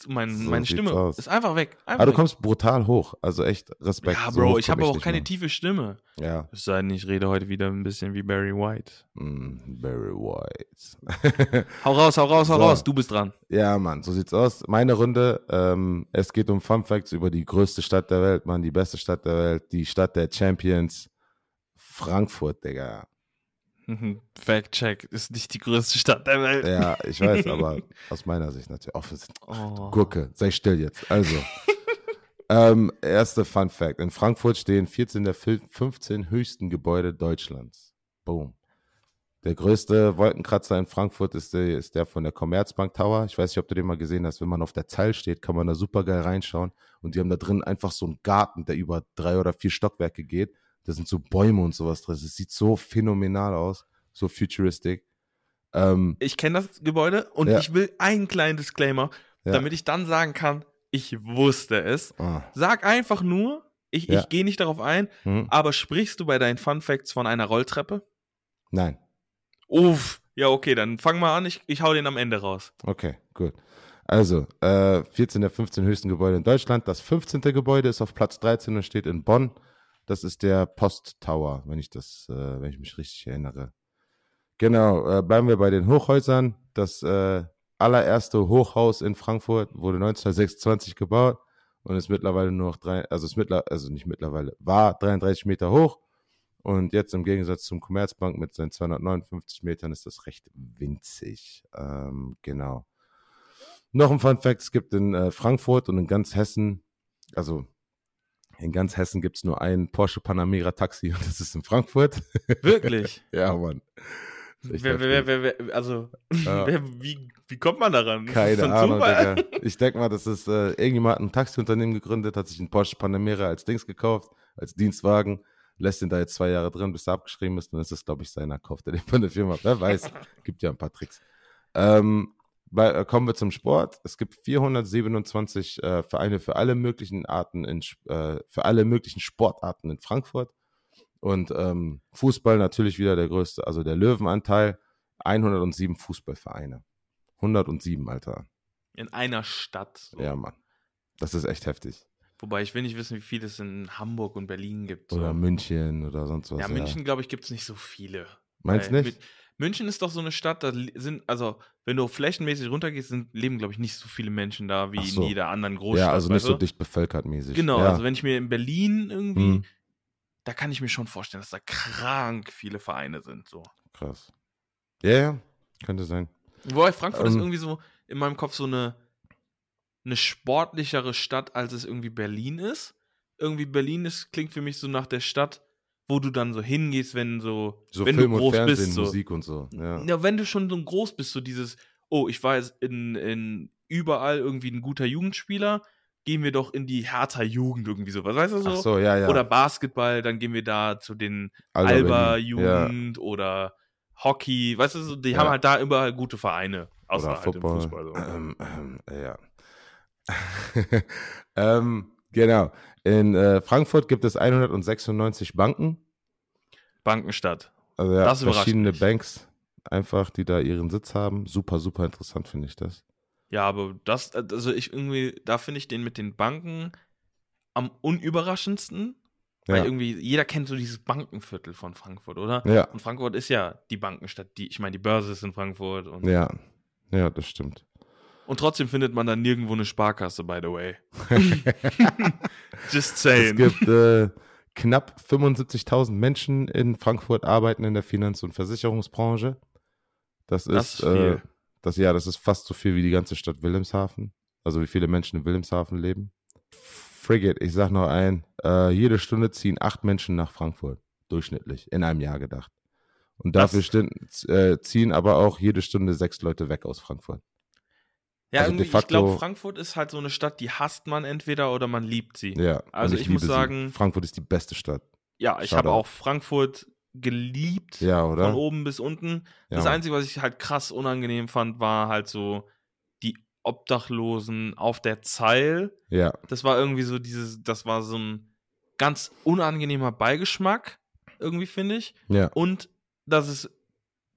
Mein, So meine Stimme aus. ist einfach weg. Einfach Aber du weg. kommst brutal hoch, also echt Respekt. ja, So Bro, hoch ich habe auch keine mehr. tiefe Stimme. Ja, Es sei denn, ich rede heute wieder ein bisschen wie Barry White. mm, Barry White. Hau raus, hau raus, hau So. raus, du bist dran. ja, Mann, so sieht's aus. Meine Runde, ähm, es geht um Fun Facts über die größte Stadt der Welt, Mann, die beste Stadt der Welt, die Stadt der Champions, Frankfurt, Digga. Fact check, ist nicht die größte Stadt der Welt. Ja, ich weiß, aber aus meiner Sicht natürlich. Auch Oh. Gurke, sei still jetzt. Also, ähm, erste Fun Fact. In Frankfurt stehen 14 der fil- 15 höchsten Gebäude Deutschlands. Boom. Der größte Wolkenkratzer in Frankfurt ist der, ist der von der Commerzbank Tower. Ich weiß nicht, ob du den mal gesehen hast. Wenn man auf der Zeil steht, kann man da super geil reinschauen. Und die haben da drin einfach so einen Garten, der über drei oder vier Stockwerke geht. Da sind so Bäume und sowas drin. Es sieht so phänomenal aus. So futuristisch. Ähm, Ich kenne das Gebäude und Ja. ich will einen kleinen Disclaimer, Ja. damit ich dann sagen kann, ich wusste es. ah, Sag einfach nur, ich, Ja. ich gehe nicht darauf ein, hm, aber sprichst du bei deinen Fun Facts von einer Rolltreppe? nein. Uff, ja, okay, dann fang mal an, ich, ich hau den am Ende raus. Okay, gut. Also, äh, 14 der 15 höchsten Gebäude in Deutschland. Das 15. Gebäude ist auf Platz 13 und steht in Bonn. Das ist der Post Tower, wenn ich das, äh, wenn ich mich richtig erinnere. Genau, äh, bleiben wir bei den Hochhäusern. Das äh, allererste Hochhaus in Frankfurt wurde 1926 gebaut und ist mittlerweile nur noch drei, also ist mittler, also nicht mittlerweile, war 33 Meter hoch. Und jetzt im Gegensatz zum Commerzbank mit seinen 259 Metern ist das recht winzig. Ähm, genau. Noch ein Fun Fact: Es gibt in äh, Frankfurt und in ganz Hessen, also in ganz Hessen gibt es nur ein Porsche Panamera Taxi und das ist in Frankfurt. Wirklich? ja, Mann. Wer, wer, wer, wer, also, Ja. wie, wie kommt man daran? Keine ein Ahnung? Digga. Ich denke mal, das ist äh, irgendjemand hat ein Taxiunternehmen gegründet, hat sich einen Porsche Panamera als Dings gekauft, als Dienstwagen, lässt ihn da jetzt zwei Jahre drin, bis er abgeschrieben ist, dann ist das, glaube ich, seiner, kauft er den von der Firma. Wer weiß, gibt ja ein paar Tricks. Ähm, äh, kommen wir zum Sport. Es gibt 427 äh, Vereine für alle möglichen Arten in, äh, für alle möglichen Sportarten in Frankfurt. Und ähm, Fußball natürlich wieder der größte, also der Löwenanteil, 107 Fußballvereine. 107, Alter. In einer Stadt. So. Ja, Mann. Das ist echt heftig. Wobei ich will nicht wissen, wie viel es in Hamburg und Berlin gibt. So. Oder München oder sonst was. ja, München, glaube ich, gibt es nicht so viele. Meinst du nicht? Mün- München ist doch so eine Stadt, da sind, also, wenn du flächenmäßig runtergehst, sind, leben, glaube ich, nicht so viele Menschen da wie so. in jeder anderen Großstadt. Ja, also nicht so dicht bevölkert mäßig. Genau, ja. also wenn ich mir in Berlin irgendwie, Mhm. da kann ich mir schon vorstellen, dass da krank viele Vereine sind. So. Krass. Ja, ja, könnte sein. Wobei Frankfurt ist Ähm. irgendwie so in meinem Kopf so eine, eine sportlichere Stadt, als es irgendwie Berlin ist. Irgendwie Berlin ist, klingt für mich so nach der Stadt, wo du dann so hingehst, wenn so, So wenn Film du und groß Fernsehen, bist. So. Musik und so. Ja. Ja, wenn du schon so groß bist, so dieses, oh, ich war jetzt in, in überall irgendwie ein guter Jugendspieler, gehen wir doch in die Hertha Jugend irgendwie sowas, weißt du so? Ach so, ja, ja. Oder Basketball, dann gehen wir da zu den Alba Alba Berlin. Ja. Oder Hockey, weißt du, so, die Ja. haben halt da überall gute Vereine, außer Oder halt Football. im Fußball. So. Ähm, ähm, ja. ähm, genau. In äh, Frankfurt gibt es 196 Banken. Bankenstadt. Also ja, Das verschiedene. Banks einfach, die da ihren Sitz haben. Super, super interessant finde ich das. Ja, aber das, also ich irgendwie, da finde ich den mit den Banken am unüberraschendsten, weil Ja, irgendwie jeder kennt so dieses Bankenviertel von Frankfurt, oder? ja, Und Frankfurt ist ja die Bankenstadt, die, ich meine, die Börse ist in Frankfurt und, ja, ja, das stimmt. Und trotzdem findet man da nirgendwo eine Sparkasse, by the way. Just Es saying. gibt äh, knapp 75.000 Menschen in Frankfurt arbeiten in der Finanz- und Versicherungsbranche. Das ist, Das ist äh, das ja, das ist fast so viel wie die ganze Stadt Wilhelmshaven. Also wie viele Menschen in Wilhelmshaven leben. Frigate, ich sag noch ein, äh, jede Stunde ziehen acht Menschen nach Frankfurt, durchschnittlich, in einem Jahr gedacht. Und dafür stin- äh, ziehen aber auch jede Stunde sechs Leute weg aus Frankfurt. Ja, also irgendwie, facto- ich glaube, Frankfurt ist halt so eine Stadt, die hasst man entweder oder man liebt sie. Ja, Ja, Also und ich muss liebe sie. sagen- Frankfurt ist die beste Stadt. ich habe auch Frankfurt geliebt, Ja, oder? von oben bis unten. Ja, das. Einzige, was ich halt krass unangenehm fand, war halt so die Obdachlosen auf der Zeil. ja, Das war irgendwie so dieses, das war so ein ganz unangenehmer Beigeschmack, irgendwie finde ich. ja. Und dass es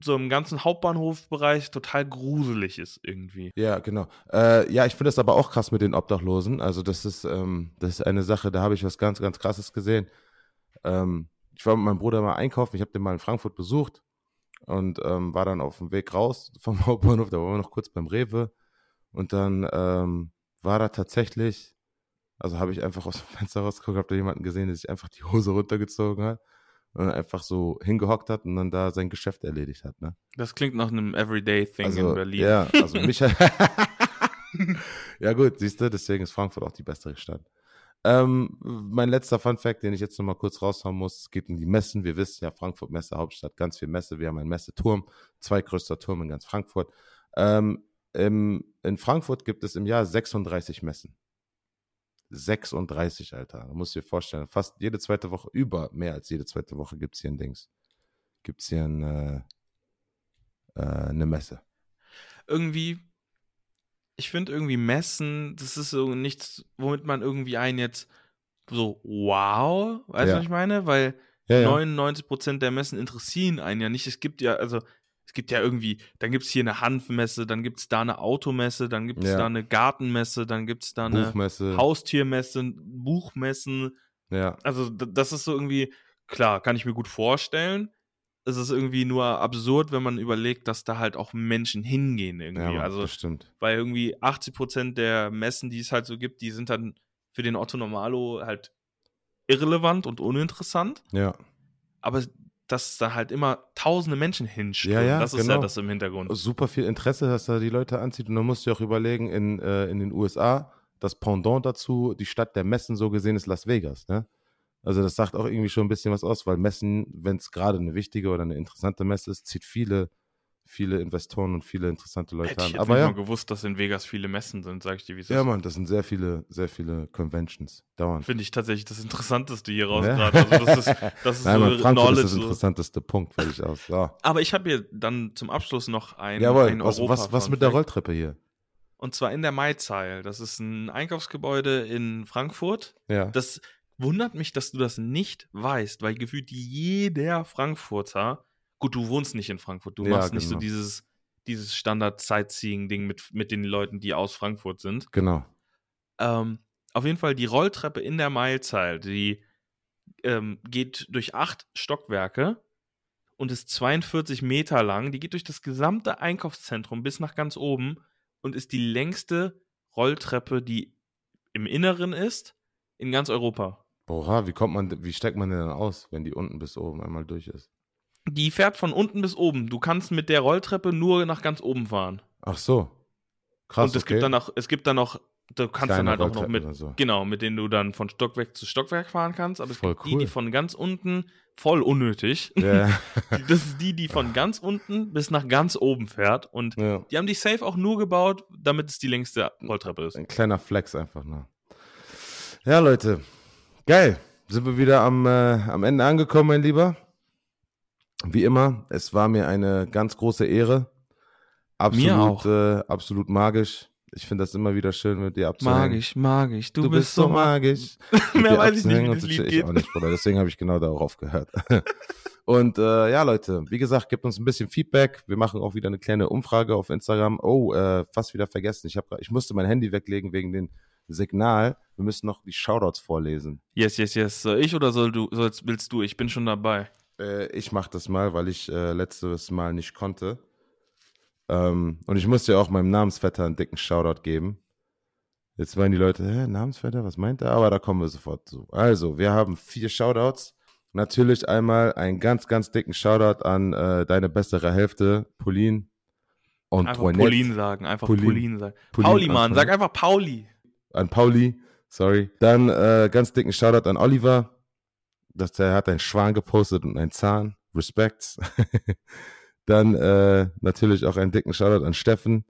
so im ganzen Hauptbahnhofbereich total gruselig ist irgendwie. Ja, genau. Äh, ja, ich finde das aber auch krass mit den Obdachlosen. Also das ist, ähm, das ist eine Sache, da habe ich was ganz, ganz Krasses gesehen. Ähm, ich war mit meinem Bruder mal einkaufen, ich habe den mal in Frankfurt besucht und ähm, war dann auf dem Weg raus vom Hauptbahnhof, da waren wir noch kurz beim Rewe und dann ähm, war da tatsächlich, also habe ich einfach aus dem Fenster rausgeguckt, habe da jemanden gesehen, der sich einfach die Hose runtergezogen hat und einfach so hingehockt hat und dann da sein Geschäft erledigt hat, ne? Das klingt nach einem Everyday-Thing Also, in Berlin. Ja, also mich. ja, gut, siehst du, deswegen ist Frankfurt auch die bessere Stadt. Ähm, mein letzter Fun-Fact, den ich jetzt nochmal kurz raushauen muss, es geht um die Messen. Wir wissen ja, Frankfurt Messe, Hauptstadt, ganz viel Messe. Wir haben einen Messeturm, zweitgrößter Turm in ganz Frankfurt. Ähm, im, in Frankfurt gibt es im Jahr 36 Messen. 36, Alter. Da musst du dir vorstellen, fast jede zweite Woche, über mehr als jede zweite Woche gibt es hier ein Dings. Gibt es hier ein, äh, äh, eine Messe. Irgendwie, ich finde irgendwie Messen, das ist so nichts, womit man irgendwie einen jetzt so, wow, weißt du, Ja. was ich meine? Weil Ja, ja. 99% der Messen interessieren einen ja nicht. Es gibt ja, also, es gibt ja irgendwie, dann gibt es hier eine Hanfmesse, dann gibt es da eine Automesse, dann gibt es Ja. da eine Gartenmesse, dann gibt es da eine Buchmesse. Haustiermesse, Buchmessen. Ja, Also, das ist so irgendwie, klar, kann ich mir gut vorstellen. Es ist irgendwie nur absurd, wenn man überlegt, dass da halt auch Menschen hingehen irgendwie. ja also, das stimmt. weil irgendwie 80% der Messen, die es halt so gibt, die sind dann für den Otto Normalo halt irrelevant und uninteressant. Ja. Aber dass da halt immer tausende Menschen hinströmen, Ja, ja, das ist ja genau. das im Hintergrund. super viel Interesse, dass da die Leute anzieht. Und dann musst du auch überlegen, in, äh, in den USA, das Pendant dazu, die Stadt der Messen so gesehen ist Las Vegas. Ne? Also das sagt auch irgendwie schon ein bisschen was aus, weil Messen, wenn es gerade eine wichtige oder eine interessante Messe ist, zieht viele, viele Investoren und viele interessante Leute Hätte ich an. jetzt Aber ja, mal gewusst, dass in Vegas viele Messen sind, sag ich dir, wie es ja, ist. Mann, das sind sehr viele, sehr viele Conventions. Dauernd. Finde ich tatsächlich das Interessanteste hier raus Ja. gerade. Also das ist, das ist Nein, so Mann, Frankfurt ist das interessanteste Punkt, fertig aus. So. Aber ich habe hier dann zum Abschluss noch ein, Jawohl, ein was, was, was mit der. Rolltreppe hier? Und zwar in der Maizeil. Das ist ein Einkaufsgebäude in Frankfurt. Ja. Das wundert mich, dass du das nicht weißt, weil gefühlt jeder Frankfurter, gut, du wohnst nicht in Frankfurt, du Ja, machst nicht so genau. dieses, dieses Standard-Sightseeing-Ding mit, mit den Leuten, die aus Frankfurt sind. Genau. Ähm, auf jeden Fall die Rolltreppe in der Mailzahl, die ähm, geht durch acht Stockwerke und ist 42 Meter lang. Die geht durch das gesamte Einkaufszentrum bis nach ganz oben und ist die längste Rolltreppe, die im Inneren ist, in ganz Europa. Oha, wie kommt man, wie steckt man denn dann aus, wenn die unten bis oben einmal durch ist? Die fährt von unten bis oben. Du kannst mit der Rolltreppe nur nach ganz oben fahren. Ach so. Krass. und es okay. gibt dann auch, es gibt dann noch, du kannst Kleine dann halt auch noch mit, so. genau, mit denen du dann von Stockwerk zu Stockwerk fahren kannst. Aber es Voll gibt die, die cool. von ganz unten, voll unnötig. Die- Das ist die, die von ganz unten bis nach ganz oben fährt. Und ja. die haben die safe auch nur gebaut, damit es die längste Rolltreppe ist. Ein kleiner Flex einfach nur. Ja, Leute. Geil. Sind wir wieder am, äh, am Ende angekommen, mein Lieber. Wie immer, es war mir eine ganz große Ehre. Absolut. Äh, absolut magisch. Ich finde das immer wieder schön, mit dir abzuhängen. Magisch, magisch. Du, Du, bist so magisch. Mehr weiß ich nicht, wie das Lied geht. Ich auch nicht, Bruder. Deswegen habe ich genau darauf aufgehört. Und äh, ja, Leute, wie gesagt, gebt uns ein bisschen Feedback. Wir machen auch wieder eine kleine Umfrage auf Instagram. Oh, äh, fast wieder vergessen. Ich, hab, ich musste mein Handy weglegen wegen dem Signal. Wir müssen noch die Shoutouts vorlesen. Yes, yes, yes. Soll ich oder soll du, sollst, willst du? Ich bin schon dabei. Äh, ich mache das mal, weil ich äh, letztes Mal nicht konnte. Ähm, und ich musste ja auch meinem Namensvetter einen dicken Shoutout geben. Jetzt meinen die Leute, hä, Namensvetter, was meint er? Aber da kommen wir sofort zu. Also, wir haben vier Shoutouts. Natürlich einmal einen ganz, ganz dicken Shoutout an äh, deine bessere Hälfte, Pauline. Und Einfach Pauline sagen. Einfach Pauline. Pauline, sagen. Pauline Pauli, Mann. Sag einfach Pauli. An Pauli, sorry. Dann äh, ganz dicken Shoutout an Oliver. Dass der hat einen Schwan gepostet und einen Zahn. Respekt. Dann äh, natürlich auch einen dicken Shoutout an Steffen.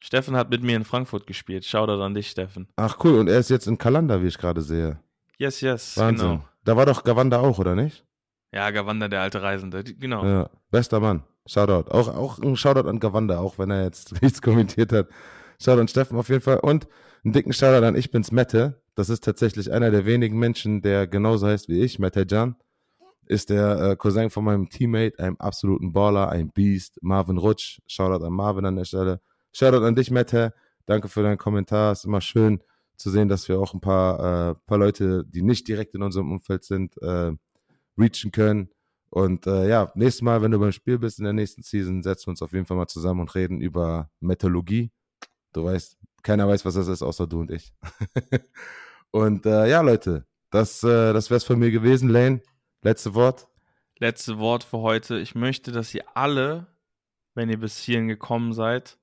Steffen hat mit mir in Frankfurt gespielt. Shoutout an dich, Steffen. Ach cool, und er ist jetzt in Kalanda, wie ich gerade sehe. Yes, yes. Wahnsinn. Genau. Da war doch Gavanda auch, oder nicht? Ja, Gavanda, der alte Reisende. Genau. Ja, bester Mann. Shoutout. Auch, auch ein Shoutout an Gavanda, auch wenn er jetzt nichts kommentiert hat. Shoutout an Steffen auf jeden Fall. Und einen dicken Shoutout an Ich bin's Mette. Das ist tatsächlich einer der wenigen Menschen, der genauso heißt wie ich, Mette Jan. Ist der äh, Cousin von meinem Teammate, einem absoluten Baller, ein Beast, Marvin Rutsch. Shoutout an Marvin an der Stelle. Shoutout an dich, Mette. Danke für deinen Kommentar. Ist immer schön zu sehen, dass wir auch ein paar, äh, paar Leute, die nicht direkt in unserem Umfeld sind, äh, reachen können. Und äh, ja, nächstes Mal, wenn du beim Spiel bist in der nächsten Season, setzen wir uns auf jeden Fall mal zusammen und reden über Metallurgie. Du weißt, keiner weiß, was das ist, außer du und ich. und äh, ja, Leute, das, äh, das wäre es von mir gewesen. Lane, letzte Wort. Letzte Wort für heute. Ich möchte, dass ihr alle, wenn ihr bis hierhin gekommen seid,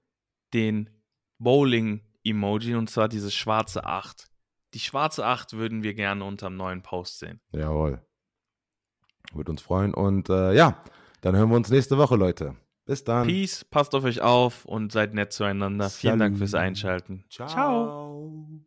den Bowling-Emoji, und zwar diese schwarze 8. Die schwarze 8 würden wir gerne unterm neuen Post sehen. Jawohl. Würde uns freuen. Und äh, ja, dann hören wir uns nächste Woche, Leute. Bis dann. Peace, passt auf euch auf und seid nett zueinander. Salut. Vielen Dank fürs Einschalten. Ciao. Ciao.